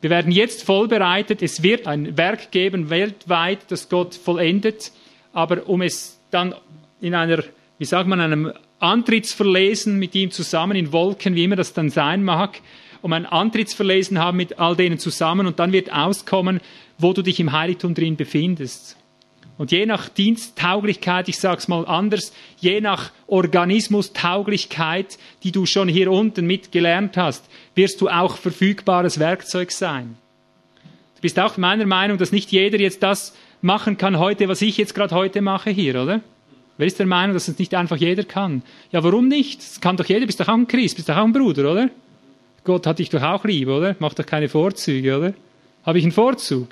Wir werden jetzt vollbereitet. Es wird ein Werk geben weltweit, das Gott vollendet. Aber um es dann in einer, wie sagt man, einem Antrittsverlesen mit ihm zusammen in Wolken, wie immer das dann sein mag, um ein Antrittsverlesen haben mit all denen zusammen und dann wird auskommen, wo du dich im Heiligtum drin befindest. Und je nach Diensttauglichkeit, ich sage es mal anders, je nach Organismustauglichkeit, die du schon hier unten mitgelernt hast, wirst du auch verfügbares Werkzeug sein. Du bist auch meiner Meinung, dass nicht jeder jetzt das machen kann heute, was ich jetzt gerade heute mache hier, oder? Wer ist der Meinung, dass es nicht einfach jeder kann? Ja, warum nicht? Das kann doch jeder, bist doch auch ein Christ, bist doch auch ein Bruder, oder? Gott hat dich doch auch lieb, oder? Macht doch keine Vorzüge, oder? Habe ich einen Vorzug?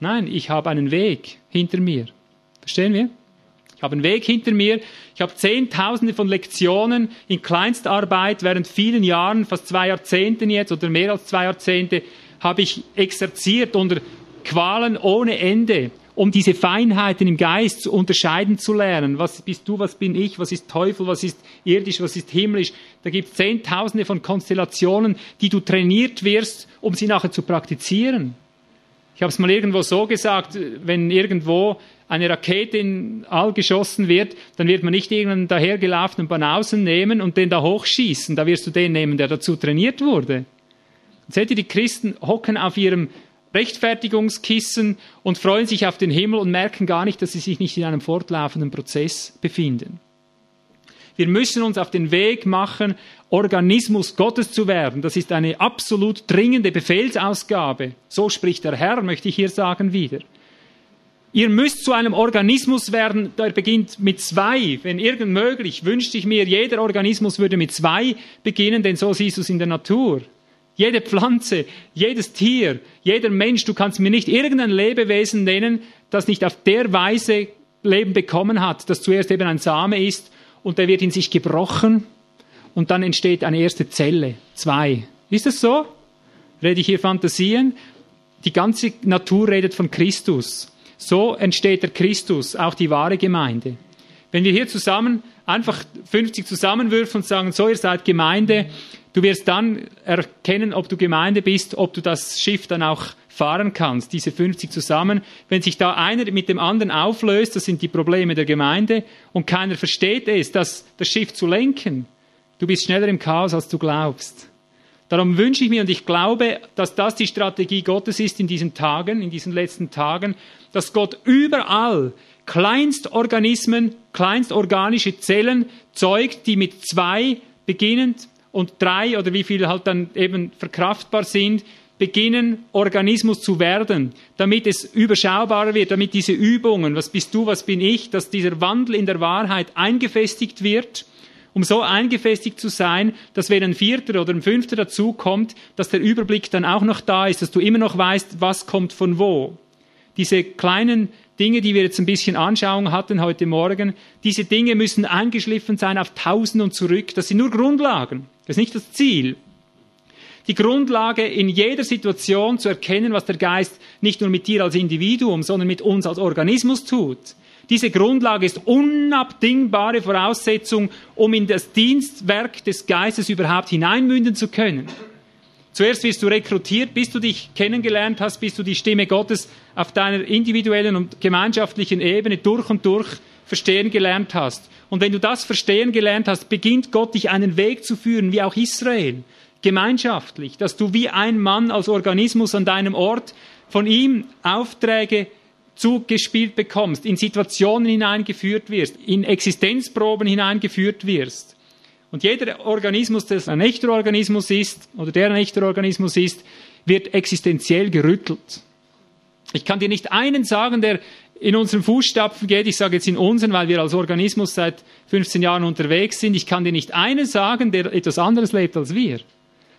Nein, ich habe einen Weg hinter mir. Verstehen wir? Ich habe einen Weg hinter mir. Ich habe Zehntausende von Lektionen in Kleinstarbeit während vielen Jahren, fast zwei Jahrzehnten jetzt oder mehr als zwei Jahrzehnte, habe ich exerziert unter Qualen ohne Ende, um diese Feinheiten im Geist zu unterscheiden zu lernen. Was bist du, was bin ich, was ist Teufel, was ist irdisch, was ist himmlisch. Da gibt es Zehntausende von Konstellationen, die du trainiert wirst, um sie nachher zu praktizieren. Ich habe es mal irgendwo so gesagt, wenn irgendwo eine Rakete in All geschossen wird, dann wird man nicht irgendeinen dahergelaufenen Banausen nehmen und den da hochschießen. Da wirst du den nehmen, der dazu trainiert wurde. seht ihr, die Christen hocken auf ihrem Rechtfertigungskissen und freuen sich auf den Himmel und merken gar nicht, dass sie sich nicht in einem fortlaufenden Prozess befinden. Wir müssen uns auf den Weg machen, Organismus Gottes zu werden. Das ist eine absolut dringende Befehlsausgabe. So spricht der Herr, möchte ich hier sagen wieder. Ihr müsst zu einem Organismus werden, der beginnt mit zwei. Wenn irgend möglich, wünschte ich mir, jeder Organismus würde mit zwei beginnen, denn so siehst du es in der Natur. Jede Pflanze, jedes Tier, jeder Mensch, du kannst mir nicht irgendein Lebewesen nennen, das nicht auf der Weise Leben bekommen hat, dass zuerst eben ein Same ist und der wird in sich gebrochen und dann entsteht eine erste Zelle, zwei. Ist das so? Rede ich hier Fantasien? Die ganze Natur redet von Christus. So entsteht der Christus, auch die wahre Gemeinde. Wenn wir hier zusammen einfach 50 zusammenwürfen und sagen, so, ihr seid Gemeinde, du wirst dann erkennen, ob du Gemeinde bist, ob du das Schiff dann auch fahren kannst, diese 50 zusammen. Wenn sich da einer mit dem anderen auflöst, das sind die Probleme der Gemeinde, und keiner versteht es, das, das Schiff zu lenken, du bist schneller im Chaos, als du glaubst. Darum wünsche ich mir und ich glaube, dass das die Strategie Gottes ist in diesen Tagen, in diesen letzten Tagen, dass Gott überall Kleinstorganismen, kleinstorganische Zellen zeugt, die mit zwei beginnend und drei oder wie viele halt dann eben verkraftbar sind, beginnen, Organismus zu werden, damit es überschaubarer wird, damit diese Übungen, was bist du, was bin ich, dass dieser Wandel in der Wahrheit eingefestigt wird, um so eingefestigt zu sein, dass wenn ein Vierter oder ein Fünfter dazukommt, dass der Überblick dann auch noch da ist, dass du immer noch weißt, was kommt von wo. Diese kleinen Dinge, die wir jetzt ein bisschen Anschauung hatten heute Morgen, diese Dinge müssen eingeschliffen sein auf Tausend und zurück. Das sind nur Grundlagen. Das ist nicht das Ziel die Grundlage in jeder Situation zu erkennen, was der Geist nicht nur mit dir als Individuum, sondern mit uns als Organismus tut. Diese Grundlage ist unabdingbare Voraussetzung, um in das Dienstwerk des Geistes überhaupt hineinmünden zu können. Zuerst wirst du rekrutiert, bis du dich kennengelernt hast, bis du die Stimme Gottes auf deiner individuellen und gemeinschaftlichen Ebene durch und durch verstehen gelernt hast. Und wenn du das verstehen gelernt hast, beginnt Gott dich einen Weg zu führen, wie auch Israel, gemeinschaftlich, dass du wie ein Mann als Organismus an deinem Ort von ihm Aufträge zugespielt bekommst, in Situationen hineingeführt wirst, in Existenzproben hineingeführt wirst. Und jeder Organismus, der ein echter Organismus ist, oder der ein echter Organismus ist, wird existenziell gerüttelt. Ich kann dir nicht einen sagen, der in unseren Fußstapfen geht, ich sage jetzt in unseren, weil wir als Organismus seit 15 Jahren unterwegs sind, ich kann dir nicht einen sagen, der etwas anderes lebt als wir.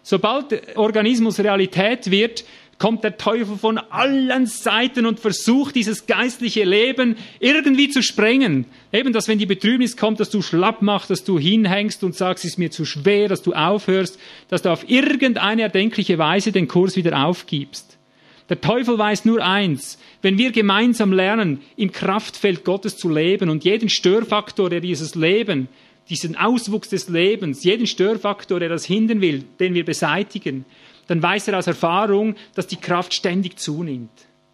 Sobald der Organismus Realität wird, kommt der Teufel von allen Seiten und versucht, dieses geistliche Leben irgendwie zu sprengen. Eben, dass wenn die Betrübnis kommt, dass du schlapp machst, dass du hinhängst und sagst, es ist mir zu schwer, dass du aufhörst, dass du auf irgendeine erdenkliche Weise den Kurs wieder aufgibst. Der Teufel weiß nur eins, wenn wir gemeinsam lernen, im Kraftfeld Gottes zu leben und jeden Störfaktor, der dieses Leben, diesen Auswuchs des Lebens, jeden Störfaktor, der das hindern will, den wir beseitigen, dann weiß er aus Erfahrung, dass die Kraft ständig zunimmt.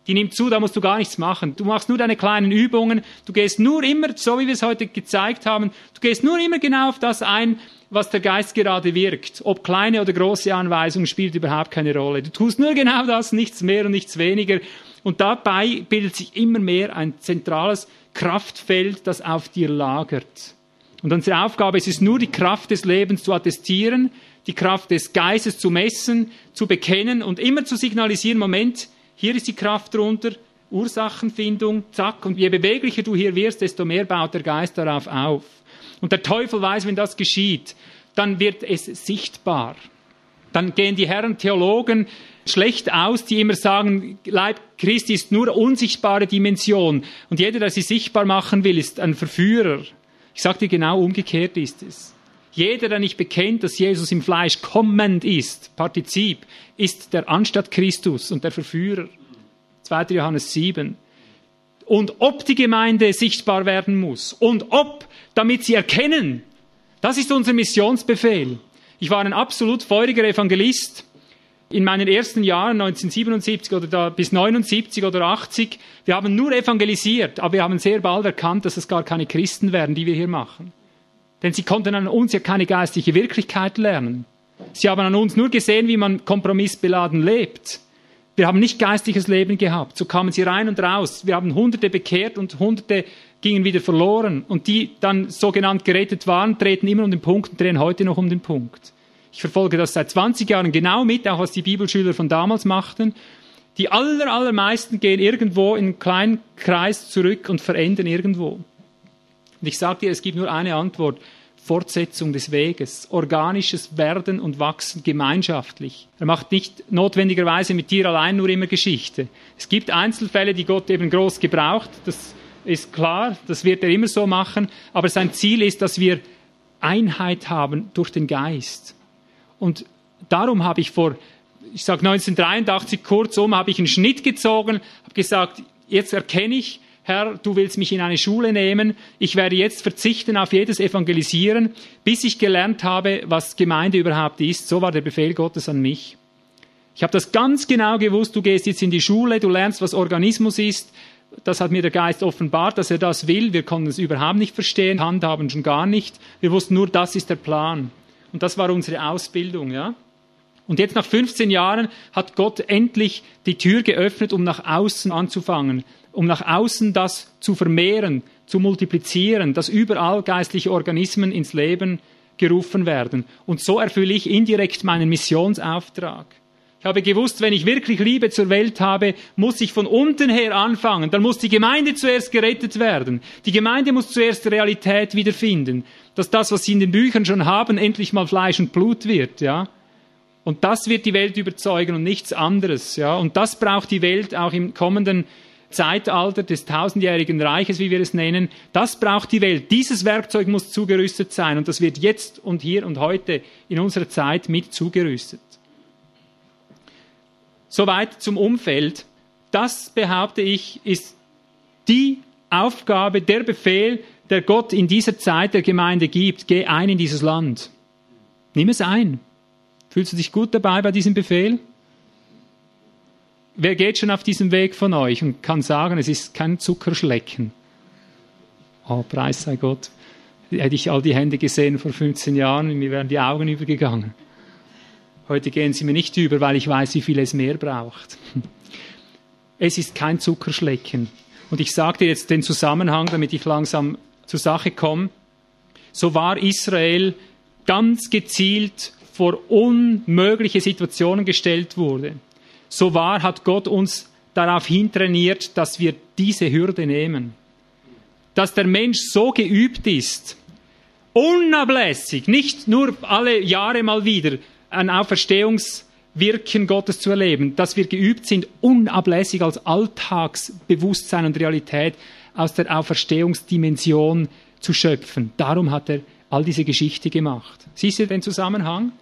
Die nimmt zu, da musst du gar nichts machen. Du machst nur deine kleinen Übungen. Du gehst nur immer, so wie wir es heute gezeigt haben, du gehst nur immer genau auf das ein, was der Geist gerade wirkt. Ob kleine oder große Anweisungen spielt überhaupt keine Rolle. Du tust nur genau das, nichts mehr und nichts weniger. Und dabei bildet sich immer mehr ein zentrales Kraftfeld, das auf dir lagert. Und unsere Aufgabe ist es nur, die Kraft des Lebens zu attestieren, die Kraft des Geistes zu messen, zu bekennen und immer zu signalisieren, Moment, hier ist die Kraft drunter, Ursachenfindung, zack, und je beweglicher du hier wirst, desto mehr baut der Geist darauf auf. Und der Teufel weiß, wenn das geschieht, dann wird es sichtbar. Dann gehen die Herren Theologen schlecht aus, die immer sagen, Leib Christi ist nur unsichtbare Dimension. Und jeder, der sie sichtbar machen will, ist ein Verführer. Ich sage dir genau, umgekehrt ist es. Jeder, der nicht bekennt, dass Jesus im Fleisch kommend ist, Partizip, ist der Anstatt Christus und der Verführer. 2. Johannes 7. Und ob die Gemeinde sichtbar werden muss und ob, damit sie erkennen, das ist unser Missionsbefehl. Ich war ein absolut feuriger Evangelist in meinen ersten Jahren 1977 oder da, bis 79 oder 80. Wir haben nur evangelisiert, aber wir haben sehr bald erkannt, dass es gar keine Christen werden, die wir hier machen. Denn sie konnten an uns ja keine geistliche Wirklichkeit lernen. Sie haben an uns nur gesehen, wie man kompromissbeladen lebt. Wir haben nicht geistliches Leben gehabt. So kamen sie rein und raus. Wir haben Hunderte bekehrt und Hunderte gingen wieder verloren. Und die dann sogenannt gerettet waren, treten immer um den Punkt und drehen heute noch um den Punkt. Ich verfolge das seit 20 Jahren genau mit, auch was die Bibelschüler von damals machten. Die aller, allermeisten gehen irgendwo in einen kleinen Kreis zurück und verändern irgendwo. Und ich sage dir, es gibt nur eine Antwort. Fortsetzung des Weges, organisches Werden und Wachsen gemeinschaftlich. Er macht nicht notwendigerweise mit dir allein nur immer Geschichte. Es gibt Einzelfälle, die Gott eben groß gebraucht, das ist klar, das wird er immer so machen, aber sein Ziel ist, dass wir Einheit haben durch den Geist. Und darum habe ich vor, ich sage 1983 kurzum, habe ich einen Schnitt gezogen, habe gesagt, jetzt erkenne ich, Herr, du willst mich in eine Schule nehmen, ich werde jetzt verzichten auf jedes Evangelisieren, bis ich gelernt habe, was Gemeinde überhaupt ist. So war der Befehl Gottes an mich. Ich habe das ganz genau gewusst, du gehst jetzt in die Schule, du lernst, was Organismus ist. Das hat mir der Geist offenbart, dass er das will. Wir konnten es überhaupt nicht verstehen, handhaben schon gar nicht. Wir wussten nur, das ist der Plan. Und das war unsere Ausbildung, ja. Und jetzt nach 15 Jahren hat Gott endlich die Tür geöffnet, um nach außen anzufangen um nach außen das zu vermehren, zu multiplizieren, dass überall geistliche Organismen ins Leben gerufen werden. Und so erfülle ich indirekt meinen Missionsauftrag. Ich habe gewusst, wenn ich wirklich Liebe zur Welt habe, muss ich von unten her anfangen. Dann muss die Gemeinde zuerst gerettet werden. Die Gemeinde muss zuerst Realität wiederfinden. Dass das, was sie in den Büchern schon haben, endlich mal Fleisch und Blut wird, ja. Und das wird die Welt überzeugen und nichts anderes, ja. Und das braucht die Welt auch im kommenden Zeitalter des tausendjährigen Reiches, wie wir es nennen, das braucht die Welt. Dieses Werkzeug muss zugerüstet sein und das wird jetzt und hier und heute in unserer Zeit mit zugerüstet. Soweit zum Umfeld. Das, behaupte ich, ist die Aufgabe, der Befehl, der Gott in dieser Zeit der Gemeinde gibt. Geh ein in dieses Land. Nimm es ein. Fühlst du dich gut dabei bei diesem Befehl? Wer geht schon auf diesem Weg von euch und kann sagen, es ist kein Zuckerschlecken? Oh, Preis sei Gott. Hätte ich all die Hände gesehen vor 15 Jahren, mir wären die Augen übergegangen. Heute gehen sie mir nicht über, weil ich weiß, wie viel es mehr braucht. Es ist kein Zuckerschlecken. Und ich sage dir jetzt den Zusammenhang, damit ich langsam zur Sache komme. So war Israel ganz gezielt vor unmögliche Situationen gestellt wurde. So war, hat Gott uns darauf hintrainiert, dass wir diese Hürde nehmen. Dass der Mensch so geübt ist, unablässig, nicht nur alle Jahre mal wieder, ein Auferstehungswirken Gottes zu erleben, dass wir geübt sind, unablässig als Alltagsbewusstsein und Realität aus der Auferstehungsdimension zu schöpfen. Darum hat er all diese Geschichte gemacht. Siehst du den Zusammenhang?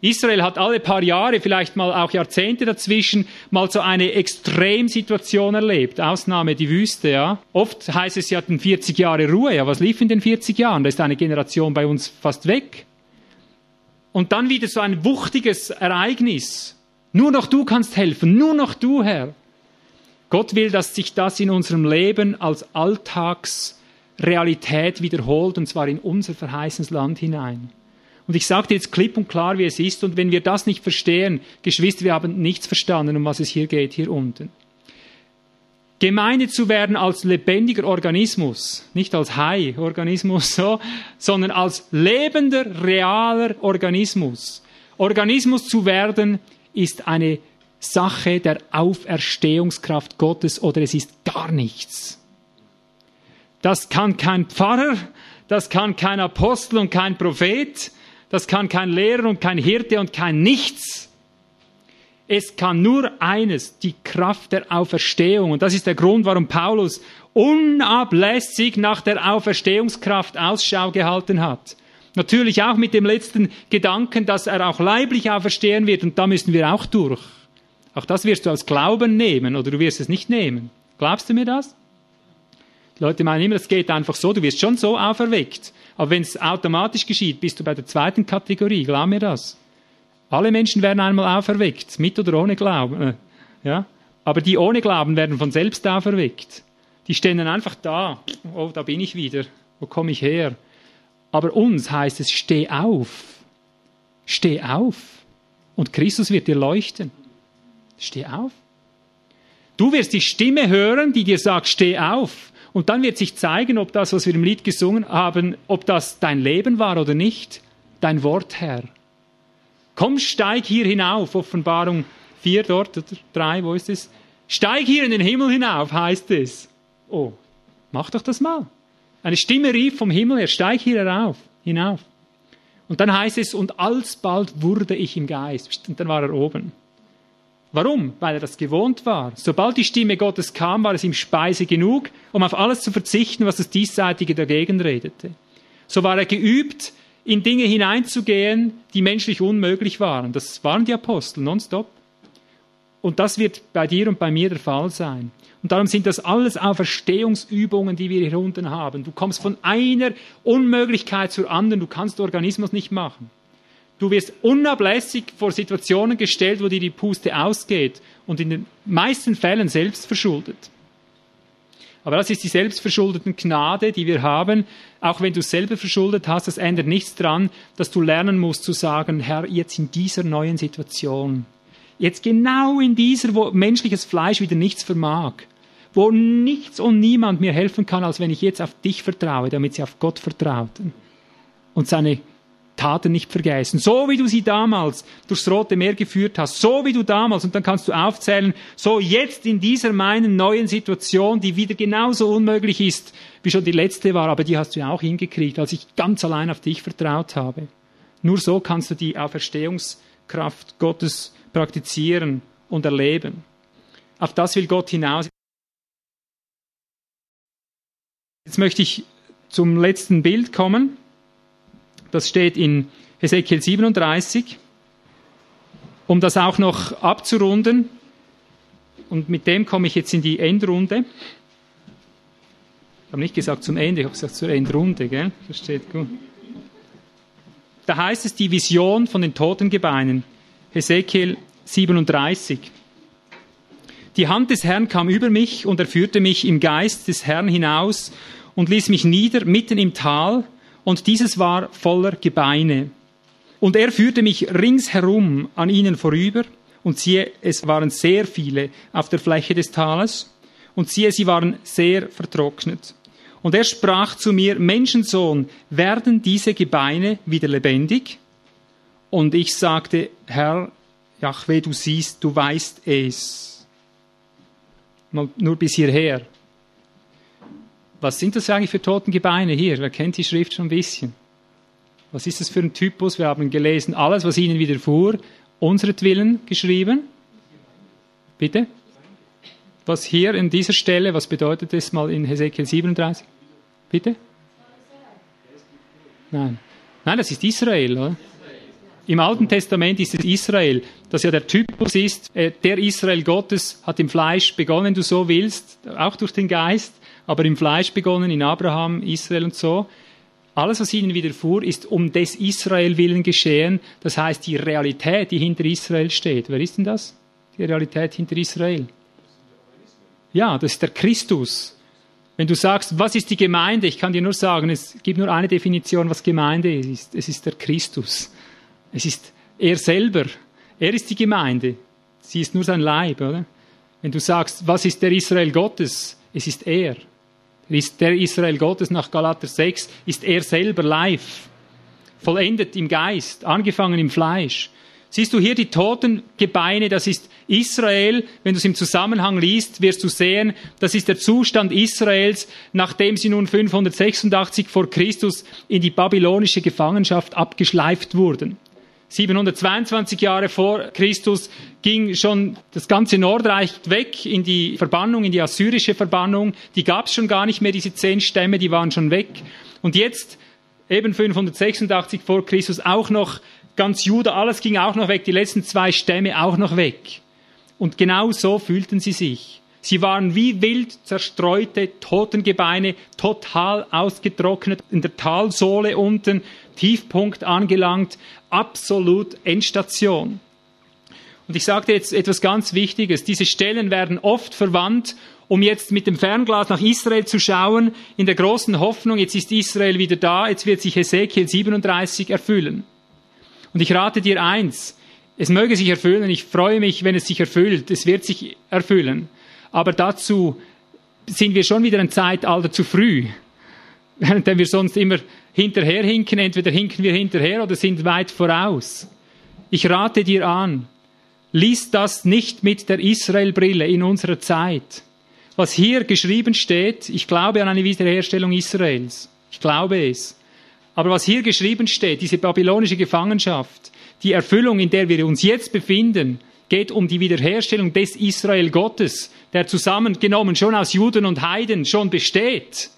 Israel hat alle paar Jahre, vielleicht mal auch Jahrzehnte dazwischen, mal so eine Extremsituation erlebt. Ausnahme die Wüste, ja. Oft heißt es, sie hatten 40 Jahre Ruhe. Ja, was lief in den 40 Jahren? Da ist eine Generation bei uns fast weg. Und dann wieder so ein wuchtiges Ereignis. Nur noch du kannst helfen, nur noch du, Herr. Gott will, dass sich das in unserem Leben als Alltagsrealität wiederholt, und zwar in unser verheißenes Land hinein. Und ich sage dir jetzt klipp und klar, wie es ist. Und wenn wir das nicht verstehen, Geschwister, wir haben nichts verstanden, um was es hier geht, hier unten. Gemeinde zu werden als lebendiger Organismus, nicht als Hai-Organismus, so, sondern als lebender, realer Organismus. Organismus zu werden ist eine Sache der Auferstehungskraft Gottes oder es ist gar nichts. Das kann kein Pfarrer, das kann kein Apostel und kein Prophet, das kann kein Lehrer und kein Hirte und kein Nichts. Es kann nur eines, die Kraft der Auferstehung. Und das ist der Grund, warum Paulus unablässig nach der Auferstehungskraft Ausschau gehalten hat. Natürlich auch mit dem letzten Gedanken, dass er auch leiblich auferstehen wird. Und da müssen wir auch durch. Auch das wirst du als Glauben nehmen oder du wirst es nicht nehmen. Glaubst du mir das? Die Leute meinen immer, es geht einfach so, du wirst schon so auferweckt. Aber wenn es automatisch geschieht, bist du bei der zweiten Kategorie. Glaub mir das. Alle Menschen werden einmal auferweckt, mit oder ohne Glauben. Äh, ja? Aber die ohne Glauben werden von selbst auferweckt. Die stehen dann einfach da. Oh, da bin ich wieder. Wo komme ich her? Aber uns heißt es, steh auf. Steh auf. Und Christus wird dir leuchten. Steh auf. Du wirst die Stimme hören, die dir sagt, steh auf. Und dann wird sich zeigen, ob das, was wir im Lied gesungen haben, ob das dein Leben war oder nicht. Dein Wort, Herr. Komm, steig hier hinauf, Offenbarung 4 dort oder 3, wo ist es? Steig hier in den Himmel hinauf, heißt es. Oh, mach doch das mal. Eine Stimme rief vom Himmel her, steig hier herauf, hinauf. Und dann heißt es, und alsbald wurde ich im Geist. Und dann war er oben. Warum? Weil er das gewohnt war. Sobald die Stimme Gottes kam, war es ihm Speise genug, um auf alles zu verzichten, was das Diesseitige dagegen redete. So war er geübt, in Dinge hineinzugehen, die menschlich unmöglich waren. Das waren die Apostel nonstop. Und das wird bei dir und bei mir der Fall sein. Und darum sind das alles Auferstehungsübungen, die wir hier unten haben. Du kommst von einer Unmöglichkeit zur anderen. Du kannst Organismus nicht machen. Du wirst unablässig vor Situationen gestellt, wo dir die Puste ausgeht und in den meisten Fällen selbst verschuldet. Aber das ist die selbstverschuldeten Gnade, die wir haben. Auch wenn du selber verschuldet hast, das ändert nichts daran, dass du lernen musst zu sagen, Herr, jetzt in dieser neuen Situation, jetzt genau in dieser, wo menschliches Fleisch wieder nichts vermag, wo nichts und niemand mir helfen kann, als wenn ich jetzt auf dich vertraue, damit sie auf Gott vertrauten und seine Taten nicht vergessen. So wie du sie damals durchs Rote Meer geführt hast, so wie du damals, und dann kannst du aufzählen, so jetzt in dieser meinen neuen Situation, die wieder genauso unmöglich ist, wie schon die letzte war, aber die hast du ja auch hingekriegt, als ich ganz allein auf dich vertraut habe. Nur so kannst du die Auferstehungskraft Gottes praktizieren und erleben. Auf das will Gott hinaus. Jetzt möchte ich zum letzten Bild kommen. Das steht in Hesekiel 37. Um das auch noch abzurunden, und mit dem komme ich jetzt in die Endrunde. Ich habe nicht gesagt zum Ende, ich habe gesagt zur Endrunde, gell? Das steht gut. Da heißt es die Vision von den Totengebeinen. Hesekiel 37. Die Hand des Herrn kam über mich und er führte mich im Geist des Herrn hinaus und ließ mich nieder mitten im Tal, und dieses war voller Gebeine. Und er führte mich ringsherum an ihnen vorüber, und siehe, es waren sehr viele auf der Fläche des Tales, und siehe, sie waren sehr vertrocknet. Und er sprach zu mir, Menschensohn, werden diese Gebeine wieder lebendig? Und ich sagte, Herr, Jahwe, du siehst, du weißt es. Nur bis hierher. Was sind das eigentlich für Totengebeine hier? Wer kennt die Schrift schon ein bisschen? Was ist das für ein Typus? Wir haben gelesen, alles, was ihnen widerfuhr, unseretwillen geschrieben. Bitte? Was hier in dieser Stelle, was bedeutet das mal in Hesekiel 37? Bitte? Nein. Nein, das ist Israel, oder? Im Alten Testament ist es Israel, das ja der Typus ist. Äh, der Israel Gottes hat im Fleisch begonnen, wenn du so willst, auch durch den Geist, aber im Fleisch begonnen, in Abraham, Israel und so. Alles, was ihnen widerfuhr, ist um des Israel willen geschehen. Das heißt, die Realität, die hinter Israel steht. Wer ist denn das? Die Realität hinter Israel. Ja, das ist der Christus. Wenn du sagst, was ist die Gemeinde? Ich kann dir nur sagen, es gibt nur eine Definition, was Gemeinde ist. Es ist der Christus. Es ist er selber. Er ist die Gemeinde. Sie ist nur sein Leib, oder? Wenn du sagst, was ist der Israel Gottes? Es ist er. Der Israel Gottes nach Galater 6 ist er selber live. Vollendet im Geist, angefangen im Fleisch. Siehst du hier die toten Gebeine, das ist Israel. Wenn du es im Zusammenhang liest, wirst du sehen, das ist der Zustand Israels, nachdem sie nun 586 vor Christus in die babylonische Gefangenschaft abgeschleift wurden. 722 Jahre vor Christus ging schon das ganze Nordreich weg in die Verbannung, in die assyrische Verbannung. Die gab es schon gar nicht mehr, diese zehn Stämme, die waren schon weg. Und jetzt, eben 586 vor Christus, auch noch ganz Juda, alles ging auch noch weg, die letzten zwei Stämme auch noch weg. Und genau so fühlten sie sich. Sie waren wie wild zerstreute Totengebeine, total ausgetrocknet, in der Talsohle unten, Tiefpunkt angelangt, absolut Endstation. Und ich sagte jetzt etwas ganz Wichtiges. Diese Stellen werden oft verwandt, um jetzt mit dem Fernglas nach Israel zu schauen, in der großen Hoffnung, jetzt ist Israel wieder da, jetzt wird sich Ezekiel 37 erfüllen. Und ich rate dir eins, es möge sich erfüllen, ich freue mich, wenn es sich erfüllt, es wird sich erfüllen. Aber dazu sind wir schon wieder ein Zeitalter zu früh, denn wir sonst immer hinterherhinken, entweder hinken wir hinterher oder sind weit voraus. Ich rate dir an, lies das nicht mit der Israel-Brille in unserer Zeit. Was hier geschrieben steht, ich glaube an eine Wiederherstellung Israels. Ich glaube es. Aber was hier geschrieben steht, diese babylonische Gefangenschaft, die Erfüllung, in der wir uns jetzt befinden, geht um die Wiederherstellung des Israel Gottes, der zusammengenommen schon aus Juden und Heiden schon besteht.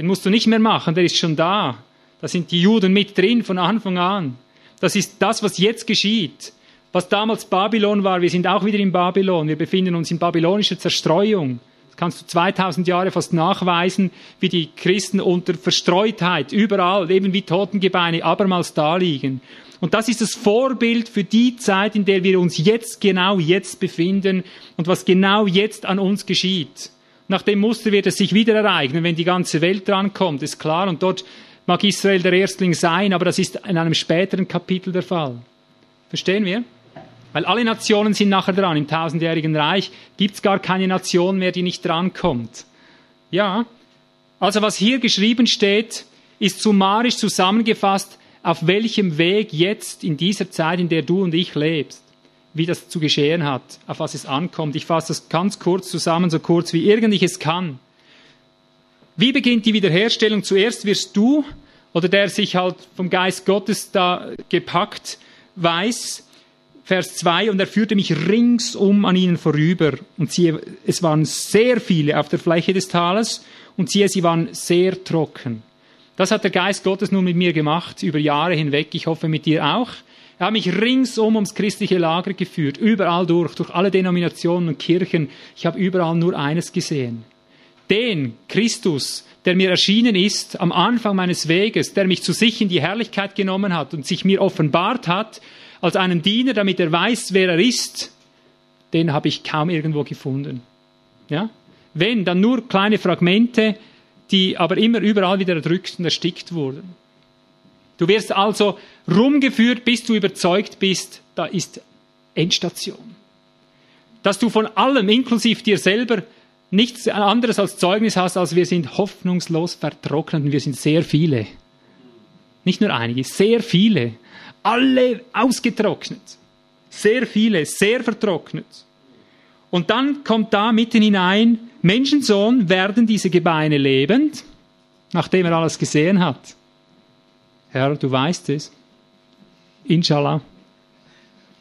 Den musst du nicht mehr machen, der ist schon da. Da sind die Juden mit drin von Anfang an. Das ist das, was jetzt geschieht. Was damals Babylon war, wir sind auch wieder in Babylon. Wir befinden uns in babylonischer Zerstreuung. Das kannst du 2000 Jahre fast nachweisen, wie die Christen unter Verstreutheit überall, eben wie Totengebeine, abermals da liegen. Und das ist das Vorbild für die Zeit, in der wir uns jetzt, genau jetzt befinden und was genau jetzt an uns geschieht. Nach dem Muster wird es sich wieder ereignen, wenn die ganze Welt drankommt, ist klar. Und dort mag Israel der Erstling sein, aber das ist in einem späteren Kapitel der Fall. Verstehen wir? Weil alle Nationen sind nachher dran. Im tausendjährigen Reich gibt es gar keine Nation mehr, die nicht drankommt. Ja, also was hier geschrieben steht, ist summarisch zusammengefasst, auf welchem Weg jetzt in dieser Zeit, in der du und ich lebst, wie das zu geschehen hat, auf was es ankommt. Ich fasse das ganz kurz zusammen, so kurz wie irgend es kann. Wie beginnt die Wiederherstellung? Zuerst wirst du oder der sich halt vom Geist Gottes da gepackt weiß, Vers 2, und er führte mich ringsum an ihnen vorüber. Und siehe, es waren sehr viele auf der Fläche des Tales, und siehe, sie waren sehr trocken. Das hat der Geist Gottes nun mit mir gemacht, über Jahre hinweg. Ich hoffe mit dir auch. Er hat mich ringsum ums christliche Lager geführt, überall durch, durch alle Denominationen und Kirchen. Ich habe überall nur eines gesehen. Den Christus, der mir erschienen ist am Anfang meines Weges, der mich zu sich in die Herrlichkeit genommen hat und sich mir offenbart hat als einen Diener, damit er weiß, wer er ist, den habe ich kaum irgendwo gefunden. Ja? Wenn, dann nur kleine Fragmente, die aber immer überall wieder erdrückt und erstickt wurden. Du wirst also rumgeführt, bis du überzeugt bist, da ist Endstation. Dass du von allem, inklusive dir selber, nichts anderes als Zeugnis hast, als wir sind hoffnungslos vertrocknet und wir sind sehr viele. Nicht nur einige, sehr viele. Alle ausgetrocknet. Sehr viele, sehr vertrocknet. Und dann kommt da mitten hinein, Menschensohn, werden diese Gebeine lebend, nachdem er alles gesehen hat. Herr, du weißt es. Inshallah.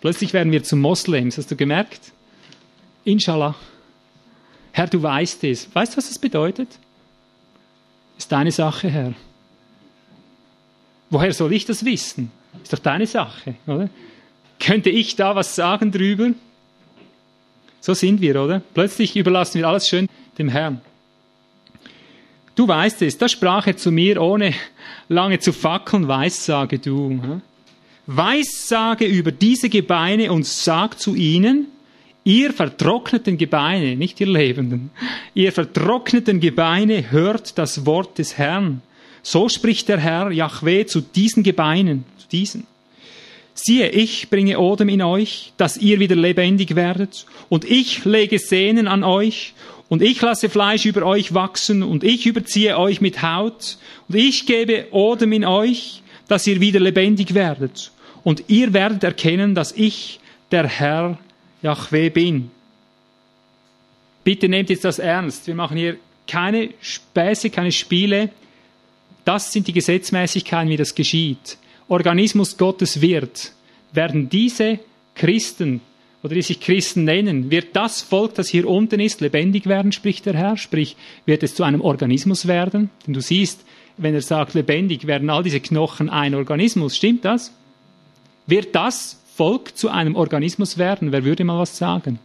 Plötzlich werden wir zu Moslems, hast du gemerkt? Inshallah. Herr, du weißt es. Weißt du, was das bedeutet? Ist deine Sache, Herr. Woher soll ich das wissen? Ist doch deine Sache, oder? Könnte ich da was sagen drüber? So sind wir, oder? Plötzlich überlassen wir alles schön dem Herrn. Du weißt es, da sprach er zu mir, ohne lange zu fackeln, Weissage du. Weissage über diese Gebeine und sag zu ihnen, ihr vertrockneten Gebeine, nicht ihr Lebenden, ihr vertrockneten Gebeine hört das Wort des Herrn. So spricht der Herr Yahweh zu diesen Gebeinen, zu diesen. Siehe, ich bringe Odem in euch, dass ihr wieder lebendig werdet, und ich lege Sehnen an euch, und ich lasse Fleisch über euch wachsen, und ich überziehe euch mit Haut, und ich gebe Odem in euch, dass ihr wieder lebendig werdet, und ihr werdet erkennen, dass ich der Herr Yahweh bin. Bitte nehmt jetzt das ernst. Wir machen hier keine Späße, keine Spiele. Das sind die Gesetzmäßigkeiten, wie das geschieht. Organismus Gottes wird, werden diese Christen oder die sich Christen nennen, wird das Volk, das hier unten ist, lebendig werden, spricht der Herr, sprich, wird es zu einem Organismus werden? Denn du siehst, wenn er sagt lebendig, werden all diese Knochen ein Organismus, stimmt das? Wird das Volk zu einem Organismus werden? Wer würde mal was sagen?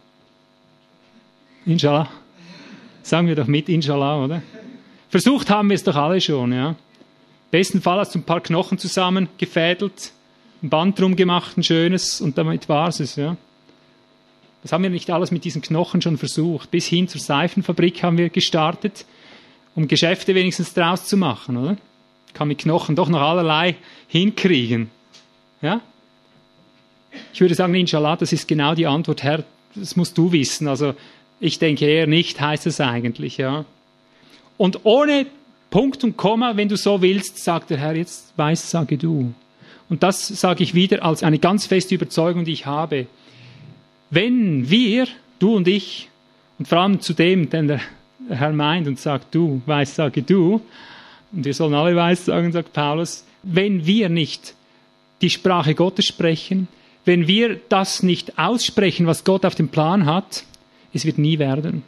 Inshallah. Sagen wir doch mit, Inshallah, oder? Versucht haben wir es doch alle schon, ja. Besten Fall hast du ein paar Knochen zusammengefädelt, ein Band drum gemacht, ein schönes, und damit war es, ja. Das haben wir nicht alles mit diesen Knochen schon versucht. Bis hin zur Seifenfabrik haben wir gestartet, um Geschäfte wenigstens draus zu machen, oder? Kann mit Knochen doch noch allerlei hinkriegen. Ja? Ich würde sagen, inshallah, das ist genau die Antwort, Herr, das musst du wissen. Also, ich denke eher nicht, heißt es eigentlich, ja. Und ohne Punkt und Komma, wenn du so willst, sagt der Herr, jetzt weiß, sage du. Und das sage ich wieder als eine ganz feste Überzeugung, die ich habe. Wenn wir, du und ich, und vor allem zu dem, den der Herr meint und sagt, du, weiß, sage du, und wir sollen alle weiß sagen, sagt Paulus, wenn wir nicht die Sprache Gottes sprechen, wenn wir das nicht aussprechen, was Gott auf dem Plan hat, es wird nie werden.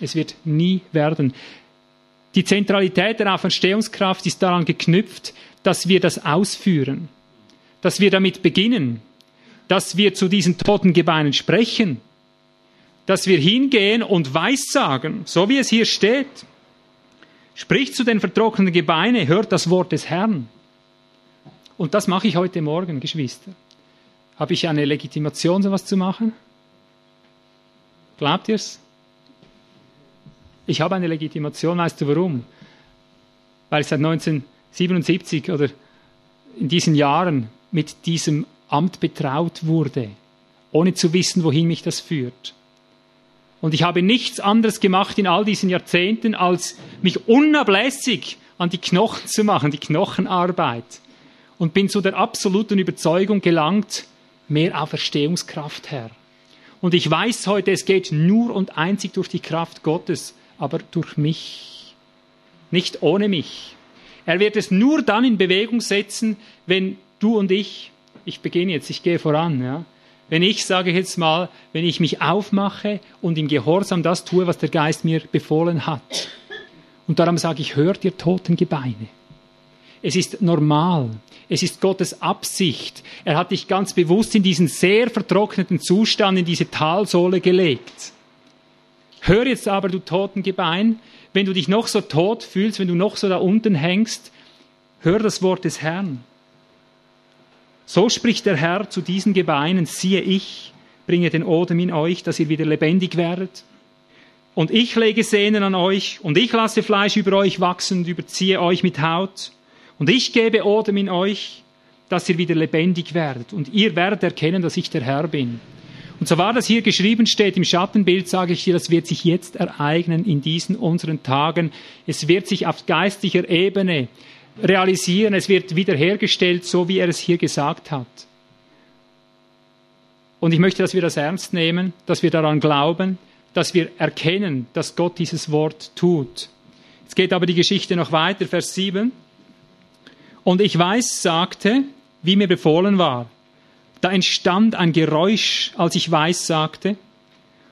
Es wird nie werden. Die Zentralität der Auferstehungskraft ist daran geknüpft, dass wir das ausführen, dass wir damit beginnen, dass wir zu diesen toten Gebeinen sprechen, dass wir hingehen und weissagen, so wie es hier steht. Spricht zu den vertrockneten Gebeinen, hört das Wort des Herrn. Und das mache ich heute Morgen, Geschwister. Habe ich eine Legitimation, sowas zu machen? Glaubt ihr's? Ich habe eine Legitimation, weißt du warum? Weil ich seit 1977 oder in diesen Jahren mit diesem Amt betraut wurde, ohne zu wissen, wohin mich das führt. Und ich habe nichts anderes gemacht in all diesen Jahrzehnten, als mich unablässig an die Knochen zu machen, die Knochenarbeit. Und bin zu der absoluten Überzeugung gelangt, mehr Auferstehungskraft, Herr. Und ich weiß heute, es geht nur und einzig durch die Kraft Gottes, aber durch mich. Nicht ohne mich. Er wird es nur dann in Bewegung setzen, wenn du und ich, ich beginne jetzt, ich gehe voran, ja. Wenn ich, sage ich jetzt mal, wenn ich mich aufmache und im Gehorsam das tue, was der Geist mir befohlen hat. Und darum sage ich, hört ihr toten Gebeine. Es ist normal. Es ist Gottes Absicht. Er hat dich ganz bewusst in diesen sehr vertrockneten Zustand, in diese Talsohle gelegt. Hör jetzt aber, du Totengebein, wenn du dich noch so tot fühlst, wenn du noch so da unten hängst, hör das Wort des Herrn. So spricht der Herr zu diesen Gebeinen, siehe ich, bringe den Odem in euch, dass ihr wieder lebendig werdet. und ich lege Sehnen an euch, und ich lasse Fleisch über euch wachsen und überziehe euch mit Haut, und ich gebe Odem in euch, dass ihr wieder lebendig werdet, und ihr werdet erkennen, dass ich der Herr bin. Und so war das hier geschrieben steht im Schattenbild, sage ich dir, das wird sich jetzt ereignen in diesen unseren Tagen. Es wird sich auf geistlicher Ebene realisieren, es wird wiederhergestellt, so wie er es hier gesagt hat. Und ich möchte, dass wir das ernst nehmen, dass wir daran glauben, dass wir erkennen, dass Gott dieses Wort tut. Jetzt geht aber die Geschichte noch weiter, Vers 7. Und ich weiß, sagte, wie mir befohlen war. Da entstand ein Geräusch, als ich weiß sagte,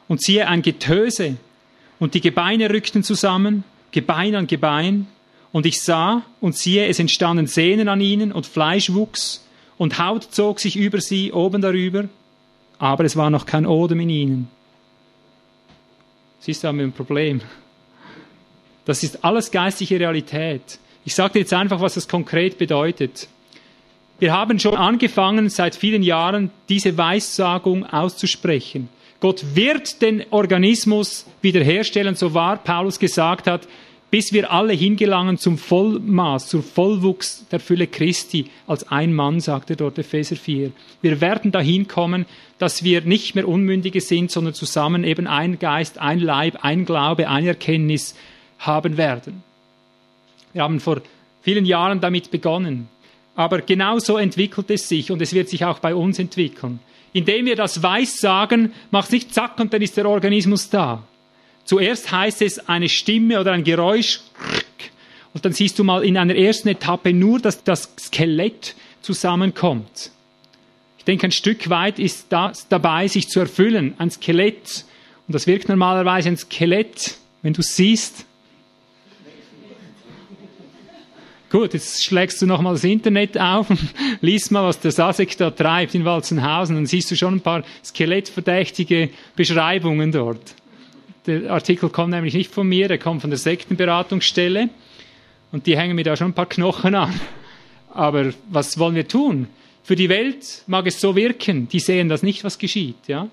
und siehe ein Getöse, und die Gebeine rückten zusammen, Gebein an Gebein, und ich sah, und siehe, es entstanden Sehnen an ihnen, und Fleisch wuchs, und Haut zog sich über sie oben darüber, aber es war noch kein Odem in ihnen. Siehst du, haben wir ein Problem. Das ist alles geistliche Realität. Ich sage dir jetzt einfach, was das konkret bedeutet. Wir haben schon angefangen, seit vielen Jahren diese Weissagung auszusprechen. Gott wird den Organismus wiederherstellen, so wahr Paulus gesagt hat, bis wir alle hingelangen zum Vollmaß, zum Vollwuchs der Fülle Christi, als ein Mann, sagt er dort, Epheser 4. Wir werden dahin kommen, dass wir nicht mehr Unmündige sind, sondern zusammen eben ein Geist, ein Leib, ein Glaube, ein Erkenntnis haben werden. Wir haben vor vielen Jahren damit begonnen. Aber genau so entwickelt es sich und es wird sich auch bei uns entwickeln. Indem wir das Weiß sagen, macht nicht zack und dann ist der Organismus da. Zuerst heißt es eine Stimme oder ein Geräusch und dann siehst du mal in einer ersten Etappe nur, dass das Skelett zusammenkommt. Ich denke, ein Stück weit ist das dabei, sich zu erfüllen. Ein Skelett. Und das wirkt normalerweise ein Skelett, wenn du es siehst. Gut, jetzt schlägst du nochmal das Internet auf und liest mal, was der Sasek da treibt in Walzenhausen. Dann siehst du schon ein paar skelettverdächtige Beschreibungen dort. Der Artikel kommt nämlich nicht von mir, der kommt von der Sektenberatungsstelle. Und die hängen mir da schon ein paar Knochen an. Aber was wollen wir tun? Für die Welt mag es so wirken, die sehen das nicht, was geschieht, ja?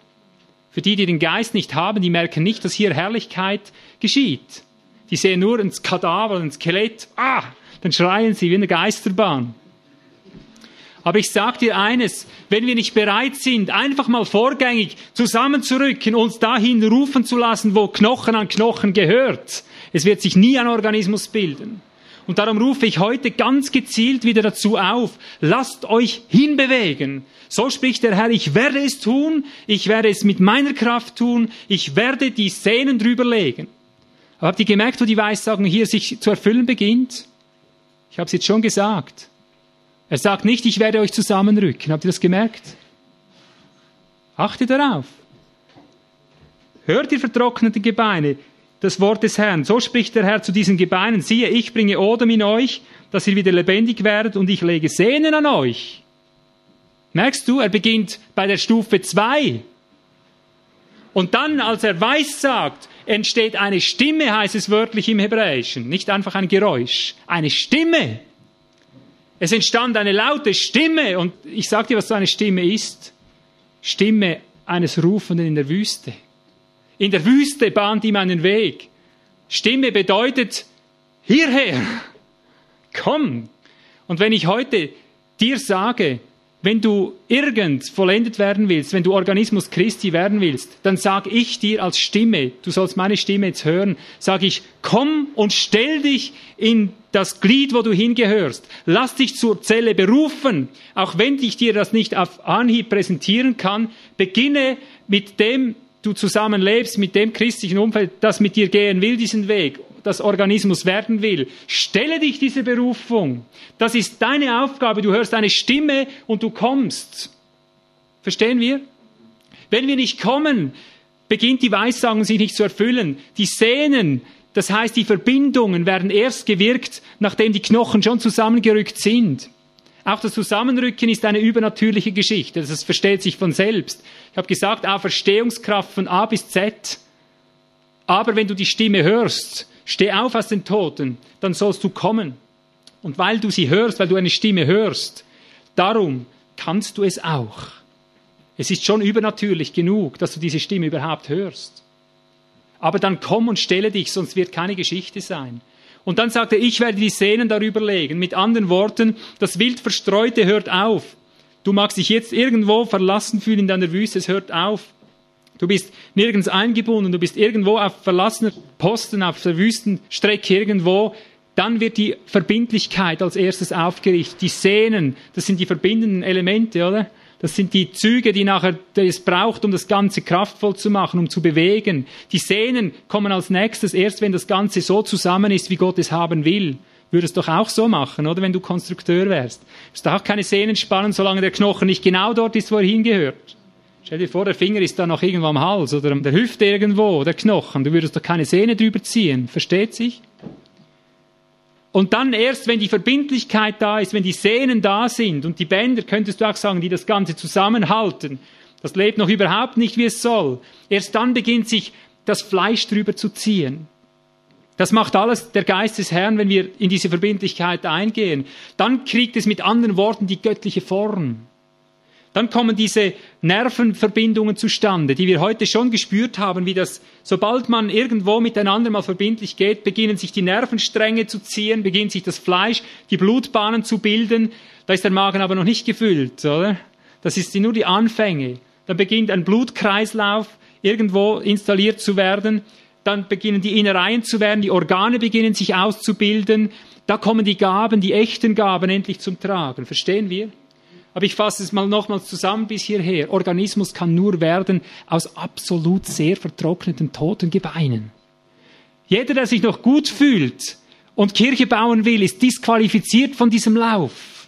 Für die, die den Geist nicht haben, die merken nicht, dass hier Herrlichkeit geschieht. Die sehen nur ein Kadaver, ein Skelett, ah, dann schreien sie wie eine Geisterbahn. Aber ich sage dir eines, wenn wir nicht bereit sind, einfach mal vorgängig zusammenzurücken, uns dahin rufen zu lassen, wo Knochen an Knochen gehört, es wird sich nie ein Organismus bilden. Und darum rufe ich heute ganz gezielt wieder dazu auf, lasst euch hinbewegen. So spricht der Herr, ich werde es tun, ich werde es mit meiner Kraft tun, ich werde die Szenen drüber legen. Aber habt ihr gemerkt, wo die Weissagung hier sich zu erfüllen beginnt? Ich habe es jetzt schon gesagt. Er sagt nicht, ich werde euch zusammenrücken. Habt ihr das gemerkt? Achtet darauf. Hört ihr vertrocknete Gebeine das Wort des Herrn. So spricht der Herr zu diesen Gebeinen. Siehe, ich bringe Odem in euch, dass ihr wieder lebendig werdet und ich lege Sehnen an euch. Merkst du, er beginnt bei der Stufe 2. Und dann, als er weiß sagt, entsteht eine Stimme, heißt es wörtlich im Hebräischen. Nicht einfach ein Geräusch. Eine Stimme. Es entstand eine laute Stimme und ich sage dir, was so eine Stimme ist. Stimme eines Rufenden in der Wüste. In der Wüste bahnt ihm einen Weg. Stimme bedeutet hierher. Komm. Und wenn ich heute dir sage, wenn du irgend vollendet werden willst, wenn du Organismus Christi werden willst, dann sag ich dir als Stimme, du sollst meine Stimme jetzt hören, sag ich, komm und stell dich in das Glied, wo du hingehörst. Lass dich zur Zelle berufen, auch wenn ich dir das nicht auf Anhieb präsentieren kann. Beginne mit dem du zusammenlebst, mit dem christlichen Umfeld, das mit dir gehen will, diesen Weg das Organismus werden will. Stelle dich diese Berufung. Das ist deine Aufgabe. Du hörst eine Stimme und du kommst. Verstehen wir? Wenn wir nicht kommen, beginnt die Weissagung sich nicht zu erfüllen. Die Sehnen, das heißt die Verbindungen, werden erst gewirkt, nachdem die Knochen schon zusammengerückt sind. Auch das Zusammenrücken ist eine übernatürliche Geschichte. Das versteht sich von selbst. Ich habe gesagt, Auferstehungskraft von A bis Z. Aber wenn du die Stimme hörst, Steh auf aus den Toten, dann sollst du kommen. Und weil du sie hörst, weil du eine Stimme hörst, darum kannst du es auch. Es ist schon übernatürlich genug, dass du diese Stimme überhaupt hörst. Aber dann komm und stelle dich, sonst wird keine Geschichte sein. Und dann sagt er, ich werde die Sehnen darüber legen. Mit anderen Worten, das wild Verstreute hört auf. Du magst dich jetzt irgendwo verlassen fühlen in deiner Wüste, es hört auf. Du bist nirgends eingebunden, du bist irgendwo auf verlassener Posten, auf der Wüstenstrecke irgendwo. Dann wird die Verbindlichkeit als erstes aufgerichtet. Die Sehnen, das sind die verbindenden Elemente, oder? Das sind die Züge, die nachher es braucht, um das Ganze kraftvoll zu machen, um zu bewegen. Die Sehnen kommen als nächstes, erst wenn das Ganze so zusammen ist, wie Gott es haben will. Würdest doch auch so machen, oder? Wenn du Konstrukteur wärst. Du auch keine Sehnen spannen, solange der Knochen nicht genau dort ist, wo er hingehört. Stell dir vor, der Finger ist da noch irgendwo am Hals oder an der Hüfte irgendwo, der Knochen. Du würdest doch keine Sehne drüber ziehen. Versteht sich? Und dann erst, wenn die Verbindlichkeit da ist, wenn die Sehnen da sind und die Bänder, könntest du auch sagen, die das Ganze zusammenhalten, das lebt noch überhaupt nicht, wie es soll. Erst dann beginnt sich das Fleisch drüber zu ziehen. Das macht alles der Geist des Herrn, wenn wir in diese Verbindlichkeit eingehen. Dann kriegt es mit anderen Worten die göttliche Form. Dann kommen diese Nervenverbindungen zustande, die wir heute schon gespürt haben, wie das, sobald man irgendwo miteinander mal verbindlich geht, beginnen sich die Nervenstränge zu ziehen, beginnt sich das Fleisch, die Blutbahnen zu bilden. Da ist der Magen aber noch nicht gefüllt, oder? Das ist nur die Anfänge. Dann beginnt ein Blutkreislauf irgendwo installiert zu werden. Dann beginnen die Innereien zu werden, die Organe beginnen sich auszubilden. Da kommen die Gaben, die echten Gaben endlich zum Tragen. Verstehen wir? Aber ich fasse es mal nochmals zusammen bis hierher. Organismus kann nur werden aus absolut sehr vertrockneten toten Gebeinen. Jeder, der sich noch gut fühlt und Kirche bauen will, ist disqualifiziert von diesem Lauf.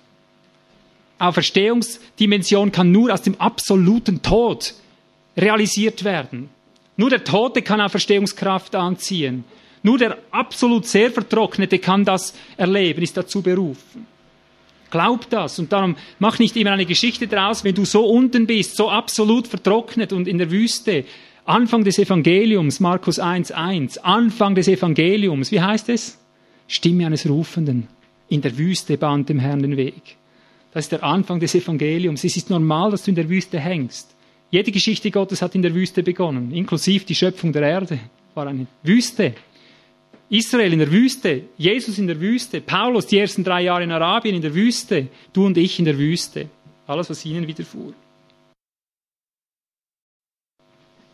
Auferstehungsdimension kann nur aus dem absoluten Tod realisiert werden. Nur der Tote kann Auferstehungskraft anziehen. Nur der absolut sehr Vertrocknete kann das erleben, ist dazu berufen. Glaub das. Und darum mach nicht immer eine Geschichte draus, wenn du so unten bist, so absolut vertrocknet und in der Wüste. Anfang des Evangeliums, Markus 1.1, Anfang des Evangeliums, wie heißt es? Stimme eines Rufenden. In der Wüste bahnt dem Herrn den Weg. Das ist der Anfang des Evangeliums. Es ist normal, dass du in der Wüste hängst. Jede Geschichte Gottes hat in der Wüste begonnen, inklusive die Schöpfung der Erde war eine Wüste. Israel in der Wüste, Jesus in der Wüste, Paulus die ersten drei Jahre in Arabien in der Wüste, du und ich in der Wüste. Alles, was ihnen widerfuhr.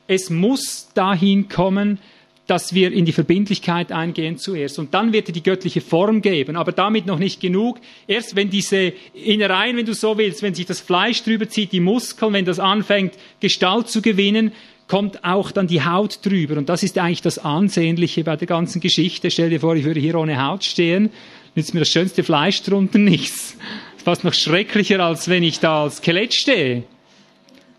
Es muss dahin kommen, dass wir in die Verbindlichkeit eingehen zuerst. Und dann wird er die göttliche Form geben. Aber damit noch nicht genug. Erst wenn diese Innereien, wenn du so willst, wenn sich das Fleisch drüber zieht, die Muskeln, wenn das anfängt, Gestalt zu gewinnen, kommt auch dann die Haut drüber. Und das ist eigentlich das Ansehnliche bei der ganzen Geschichte. Stell dir vor, ich würde hier ohne Haut stehen, nützt mir das schönste Fleisch drunter nichts. Fast noch schrecklicher, als wenn ich da als Skelett stehe.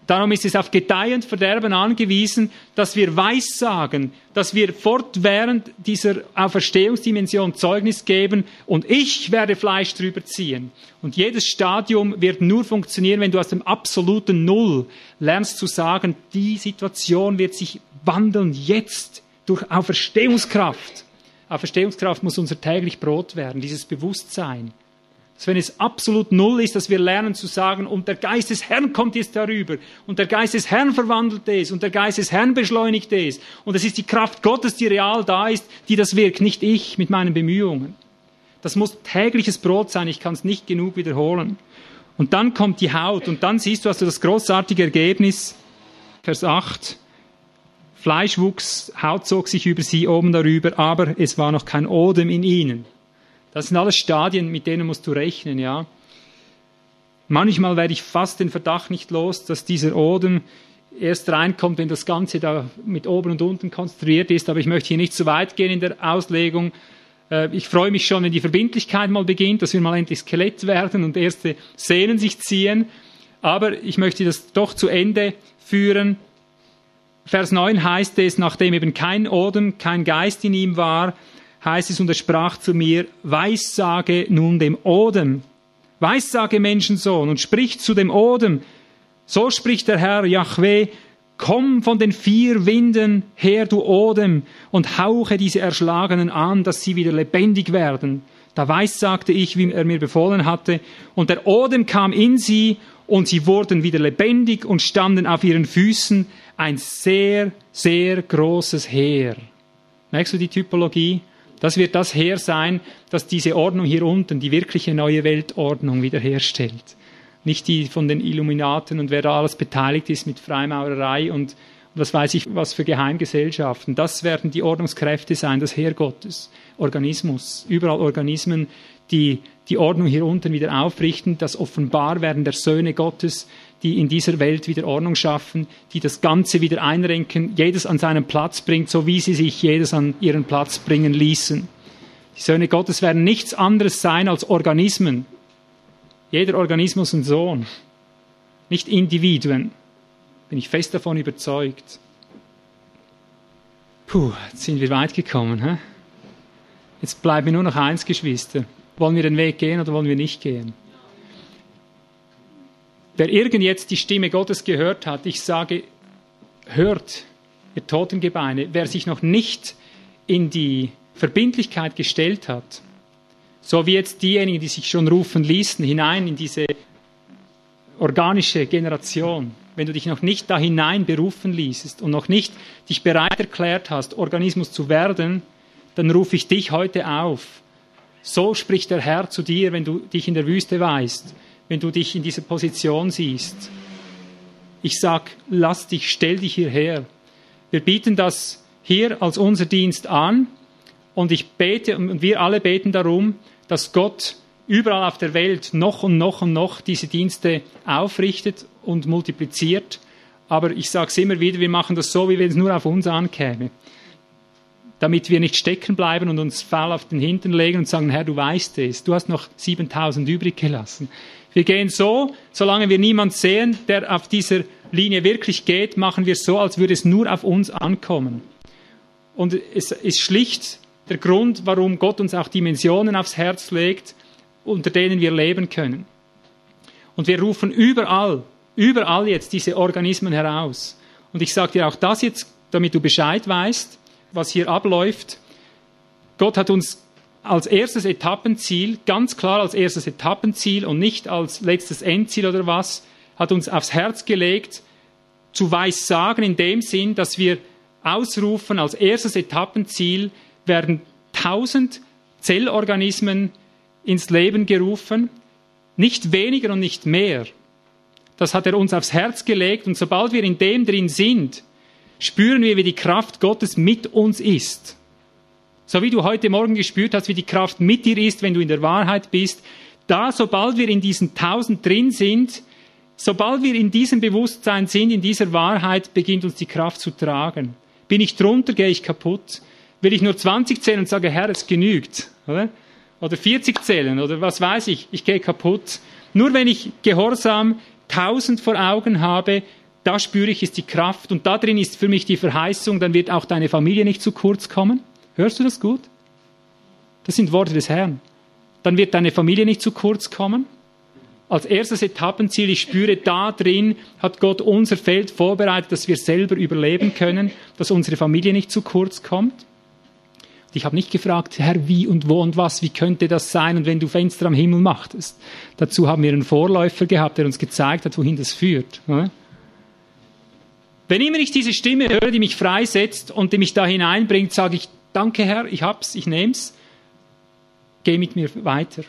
Darum ist es auf Gedeih und Verderben angewiesen, dass wir Weissagen, dass wir fortwährend dieser Auferstehungsdimension Zeugnis geben und ich werde Fleisch drüber ziehen. Und jedes Stadium wird nur funktionieren, wenn du aus dem absoluten Null lernst zu sagen, die Situation wird sich wandeln jetzt durch Auferstehungskraft. Auferstehungskraft muss unser täglich Brot werden, dieses Bewusstsein dass wenn es absolut null ist, dass wir lernen zu sagen, und der Geist des Herrn kommt jetzt darüber, und der Geist des Herrn verwandelt es, und der Geist des Herrn beschleunigt es, und es ist die Kraft Gottes, die real da ist, die das wirkt, nicht ich mit meinen Bemühungen. Das muss tägliches Brot sein, ich kann es nicht genug wiederholen. Und dann kommt die Haut, und dann siehst du also das großartige Ergebnis, Vers 8, Fleisch wuchs, Haut zog sich über sie oben darüber, aber es war noch kein Odem in ihnen. Das sind alles Stadien, mit denen musst du rechnen, ja. Manchmal werde ich fast den Verdacht nicht los, dass dieser Odem erst reinkommt, wenn das Ganze da mit oben und unten konstruiert ist. Aber ich möchte hier nicht zu weit gehen in der Auslegung. Äh, ich freue mich schon, wenn die Verbindlichkeit mal beginnt, dass wir mal endlich Skelett werden und erste Sehnen sich ziehen. Aber ich möchte das doch zu Ende führen. Vers 9 heißt es, nachdem eben kein Odem, kein Geist in ihm war, heißt es, und er sprach zu mir, Weissage nun dem Odem, Weissage Menschensohn, und sprich zu dem Odem, so spricht der Herr Yahweh, komm von den vier Winden her, du Odem, und hauche diese Erschlagenen an, dass sie wieder lebendig werden. Da weissagte ich, wie er mir befohlen hatte, und der Odem kam in sie, und sie wurden wieder lebendig und standen auf ihren Füßen, ein sehr, sehr großes Heer. Merkst du die Typologie? Das wird das Heer sein, das diese Ordnung hier unten, die wirkliche neue Weltordnung wiederherstellt. Nicht die von den Illuminaten und wer da alles beteiligt ist mit Freimaurerei und was weiß ich, was für Geheimgesellschaften. Das werden die Ordnungskräfte sein, das Heer Gottes. Organismus. Überall Organismen, die die Ordnung hier unten wieder aufrichten, das Offenbarwerden der Söhne Gottes, die in dieser Welt wieder Ordnung schaffen, die das Ganze wieder einrenken, jedes an seinen Platz bringt, so wie sie sich jedes an ihren Platz bringen ließen. Die Söhne Gottes werden nichts anderes sein als Organismen. Jeder Organismus ein Sohn, nicht Individuen. Bin ich fest davon überzeugt. Puh, jetzt sind wir weit gekommen. Hä? Jetzt bleibt mir nur noch eins, Geschwister. Wollen wir den Weg gehen oder wollen wir nicht gehen? Wer irgend jetzt die Stimme Gottes gehört hat, ich sage, hört, ihr Totengebeine, wer sich noch nicht in die Verbindlichkeit gestellt hat, so wie jetzt diejenigen, die sich schon rufen ließen, hinein in diese organische Generation, wenn du dich noch nicht da hinein berufen ließest und noch nicht dich bereit erklärt hast, Organismus zu werden, dann rufe ich dich heute auf. So spricht der Herr zu dir, wenn du dich in der Wüste weißt, wenn du dich in dieser Position siehst. Ich sag, lass dich, stell dich hierher. Wir bieten das hier als unser Dienst an und ich bete und wir alle beten darum, dass Gott überall auf der Welt noch und noch und noch diese Dienste aufrichtet und multipliziert. Aber ich sage es immer wieder, wir machen das so, wie wenn es nur auf uns ankäme. Damit wir nicht stecken bleiben und uns faul auf den Hintern legen und sagen, Herr, du weißt es, du hast noch 7000 übrig gelassen. Wir gehen so, solange wir niemand sehen, der auf dieser Linie wirklich geht, machen wir so, als würde es nur auf uns ankommen. Und es ist schlicht der Grund, warum Gott uns auch Dimensionen aufs Herz legt, unter denen wir leben können. Und wir rufen überall, überall jetzt diese Organismen heraus. Und ich sage dir auch das jetzt, damit du Bescheid weißt, was hier abläuft. Gott hat uns als erstes Etappenziel, ganz klar als erstes Etappenziel und nicht als letztes Endziel oder was, hat uns aufs Herz gelegt, zu Weissagen in dem Sinn, dass wir ausrufen, als erstes Etappenziel werden tausend Zellorganismen ins Leben gerufen, nicht weniger und nicht mehr. Das hat er uns aufs Herz gelegt und sobald wir in dem drin sind, spüren wir, wie die Kraft Gottes mit uns ist. So wie du heute Morgen gespürt hast, wie die Kraft mit dir ist, wenn du in der Wahrheit bist, da, sobald wir in diesen tausend drin sind, sobald wir in diesem Bewusstsein sind, in dieser Wahrheit, beginnt uns die Kraft zu tragen. Bin ich drunter, gehe ich kaputt. Will ich nur 20 zählen und sage, Herr, es genügt. Oder? oder 40 zählen oder was weiß ich, ich gehe kaputt. Nur wenn ich Gehorsam 1000 vor Augen habe, da spüre ich, ist die Kraft und da drin ist für mich die Verheißung, dann wird auch deine Familie nicht zu kurz kommen. Hörst du das gut? Das sind Worte des Herrn. Dann wird deine Familie nicht zu kurz kommen. Als erstes Etappenziel, ich spüre, da drin hat Gott unser Feld vorbereitet, dass wir selber überleben können, dass unsere Familie nicht zu kurz kommt. Ich habe nicht gefragt, Herr, wie und wo und was, wie könnte das sein und wenn du Fenster am Himmel machtest. Dazu haben wir einen Vorläufer gehabt, der uns gezeigt hat, wohin das führt. Wenn immer ich diese Stimme höre, die mich freisetzt und die mich da hineinbringt, sage ich, danke Herr, ich hab's, ich nehm's, geh mit mir weiter.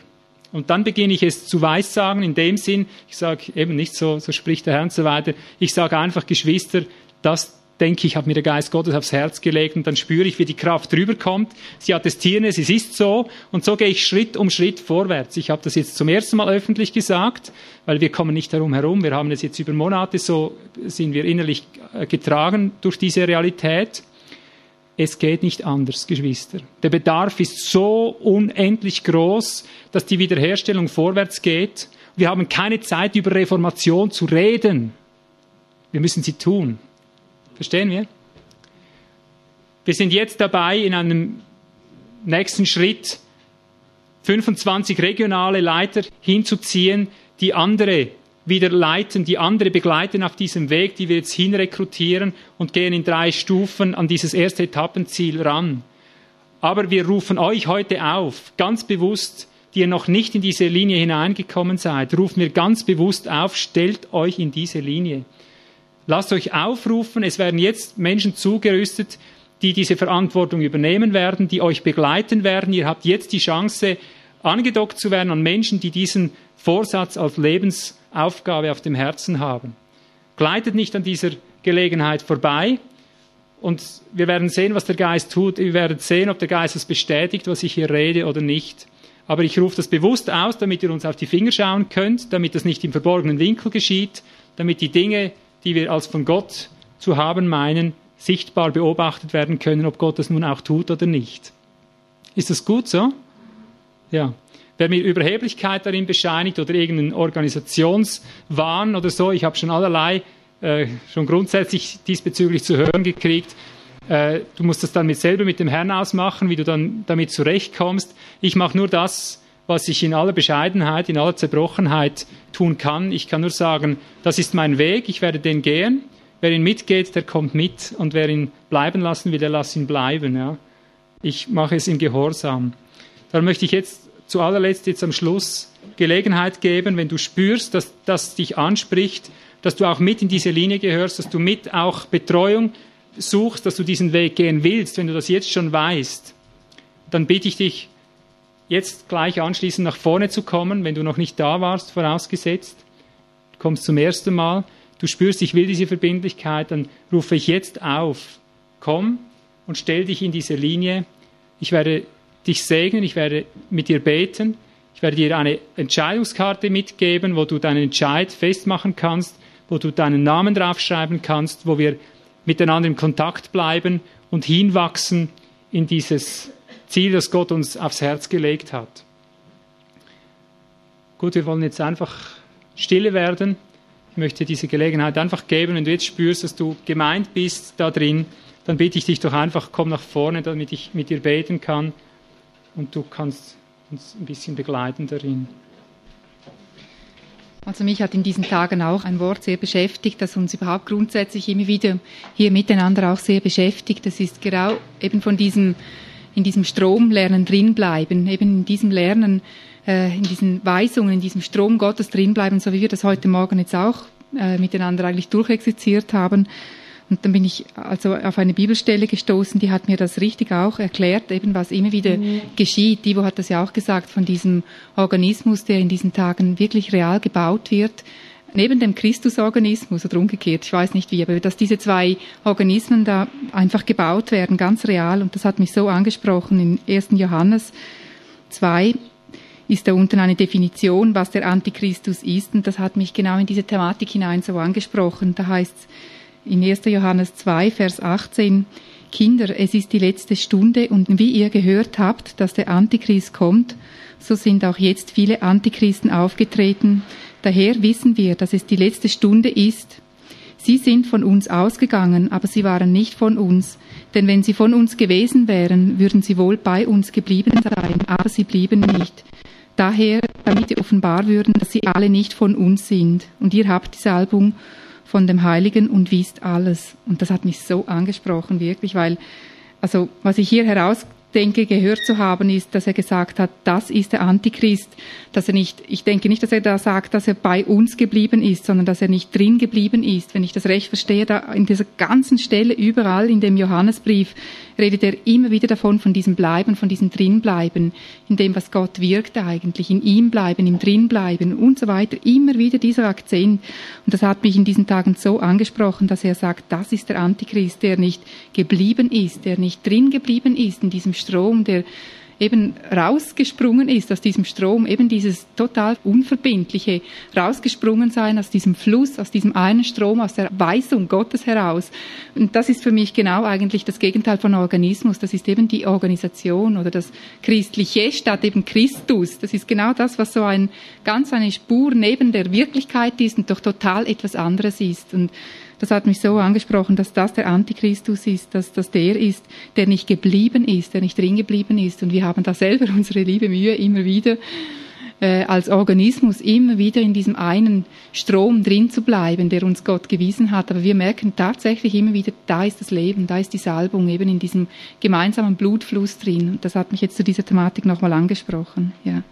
Und dann beginne ich es zu weissagen, in dem Sinn, ich sage eben nicht so, so spricht der Herr und so weiter, ich sage einfach, Geschwister, das denke ich, hat mir der Geist Gottes aufs Herz gelegt und dann spüre ich, wie die Kraft drüber kommt. Sie attestieren es, es ist so und so gehe ich Schritt um Schritt vorwärts. Ich habe das jetzt zum ersten Mal öffentlich gesagt, weil wir kommen nicht darum herum. Wir haben es jetzt über Monate, so sind wir innerlich äh, getragen durch diese Realität. Es geht nicht anders, Geschwister. Der Bedarf ist so unendlich groß, dass die Wiederherstellung vorwärts geht. Wir haben keine Zeit, über Reformation zu reden. Wir müssen sie tun. Verstehen wir? Wir sind jetzt dabei, in einem nächsten Schritt 25 regionale Leiter hinzuziehen, die andere wieder leiten, die andere begleiten auf diesem Weg, die wir jetzt hinrekrutieren und gehen in drei Stufen an dieses erste Etappenziel ran. Aber wir rufen euch heute auf, ganz bewusst, die ihr noch nicht in diese Linie hineingekommen seid, rufen wir ganz bewusst auf, stellt euch in diese Linie. lasst euch aufrufen, es werden jetzt Menschen zugerüstet, die diese Verantwortung übernehmen werden, die euch begleiten werden. Ihr habt jetzt die Chance, angedockt zu werden an Menschen, die diesen Vorsatz als Lebensaufgabe auf dem Herzen haben. Gleitet nicht an dieser Gelegenheit vorbei. Und wir werden sehen, was der Geist tut. Wir werden sehen, ob der Geist es bestätigt, was ich hier rede oder nicht. Aber ich rufe das bewusst aus, damit ihr uns auf die Finger schauen könnt, damit das nicht im verborgenen Winkel geschieht, damit die Dinge, die wir als von Gott zu haben meinen, sichtbar beobachtet werden können, ob Gott das nun auch tut oder nicht. Ist das gut so? Ja. Wer mir Überheblichkeit darin bescheinigt oder irgendeinen Organisationswahn oder so, ich habe schon allerlei, äh, schon grundsätzlich diesbezüglich zu hören gekriegt, äh, du musst das dann mit selber mit dem Herrn ausmachen, wie du dann damit zurechtkommst. Ich mache nur das, was ich in aller Bescheidenheit, in aller Zerbrochenheit tun kann. Ich kann nur sagen, das ist mein Weg, ich werde den gehen. Wer ihn mitgeht, der kommt mit und wer ihn bleiben lassen will, der lass ihn bleiben. Ja. Ich mache es in Gehorsam. Dann möchte ich jetzt zu allerletzt jetzt am Schluss Gelegenheit geben, wenn du spürst, dass das dich anspricht, dass du auch mit in diese Linie gehörst, dass du mit auch Betreuung suchst, dass du diesen Weg gehen willst, wenn du das jetzt schon weißt, dann bitte ich dich, jetzt gleich anschließend nach vorne zu kommen, wenn du noch nicht da warst, vorausgesetzt. Du kommst zum ersten Mal, du spürst, ich will diese Verbindlichkeit, dann rufe ich jetzt auf. Komm und stell dich in diese Linie. Ich werde dich segnen, ich werde mit dir beten, ich werde dir eine Entscheidungskarte mitgeben, wo du deinen Entscheid festmachen kannst, wo du deinen Namen draufschreiben kannst, wo wir miteinander in Kontakt bleiben und hinwachsen in dieses Ziel, das Gott uns aufs Herz gelegt hat. Gut, wir wollen jetzt einfach stille werden. Ich möchte diese Gelegenheit einfach geben. Wenn du jetzt spürst, dass du gemeint bist da drin, dann bitte ich dich doch einfach, komm nach vorne, damit ich mit dir beten kann und du kannst uns ein bisschen begleiten darin. Also mich hat in diesen Tagen auch ein Wort sehr beschäftigt, das uns überhaupt grundsätzlich immer wieder hier miteinander auch sehr beschäftigt. Das ist genau eben von diesem, in diesem Strom lernen drinbleiben, eben in diesem Lernen, äh, in diesen Weisungen, in diesem Strom Gottes drinbleiben, so wie wir das heute Morgen jetzt auch äh, miteinander eigentlich durchexerziert haben. Und dann bin ich also auf eine Bibelstelle gestoßen, die hat mir das richtig auch erklärt, eben was immer wieder mhm. geschieht. Divo hat das ja auch gesagt, von diesem Organismus, der in diesen Tagen wirklich real gebaut wird, neben dem Christusorganismus oder umgekehrt, ich weiß nicht wie, aber dass diese zwei Organismen da einfach gebaut werden, ganz real. Und das hat mich so angesprochen in 1. Johannes 2 ist da unten eine Definition, was der Antichristus ist. Und das hat mich genau in diese Thematik hinein so angesprochen. Da heißt es, in 1. Johannes 2, Vers 18, Kinder, es ist die letzte Stunde und wie ihr gehört habt, dass der Antichrist kommt, so sind auch jetzt viele Antichristen aufgetreten. Daher wissen wir, dass es die letzte Stunde ist. Sie sind von uns ausgegangen, aber sie waren nicht von uns. Denn wenn sie von uns gewesen wären, würden sie wohl bei uns geblieben sein, aber sie blieben nicht. Daher, damit sie offenbar würden, dass sie alle nicht von uns sind. Und ihr habt die Salbung von dem Heiligen und wisst alles. Und das hat mich so angesprochen, wirklich, weil, also, was ich hier heraus denke, gehört zu haben, ist, dass er gesagt hat, das ist der Antichrist, dass er nicht, ich denke nicht, dass er da sagt, dass er bei uns geblieben ist, sondern dass er nicht drin geblieben ist. Wenn ich das recht verstehe, da in dieser ganzen Stelle überall in dem Johannesbrief redet er immer wieder davon, von diesem Bleiben, von diesem Drinbleiben, in dem, was Gott wirkt eigentlich, in ihm bleiben, im Drinbleiben und so weiter. Immer wieder dieser Akzent. Und das hat mich in diesen Tagen so angesprochen, dass er sagt, das ist der Antichrist, der nicht geblieben ist, der nicht drin geblieben ist in diesem Strom, der eben rausgesprungen ist aus diesem Strom, eben dieses total unverbindliche rausgesprungen sein aus diesem Fluss, aus diesem einen Strom, aus der Weisung Gottes heraus. Und das ist für mich genau eigentlich das Gegenteil von Organismus. Das ist eben die Organisation oder das Christliche statt eben Christus. Das ist genau das, was so ein ganz eine Spur neben der Wirklichkeit ist und doch total etwas anderes ist. Und das hat mich so angesprochen, dass das der Antichristus ist, dass das der ist, der nicht geblieben ist, der nicht drin geblieben ist. Und wir haben da selber unsere liebe Mühe immer wieder äh, als Organismus immer wieder in diesem einen Strom drin zu bleiben, der uns Gott gewiesen hat. Aber wir merken tatsächlich immer wieder, da ist das Leben, da ist die Salbung, eben in diesem gemeinsamen Blutfluss drin. Und das hat mich jetzt zu dieser Thematik nochmal angesprochen. Ja.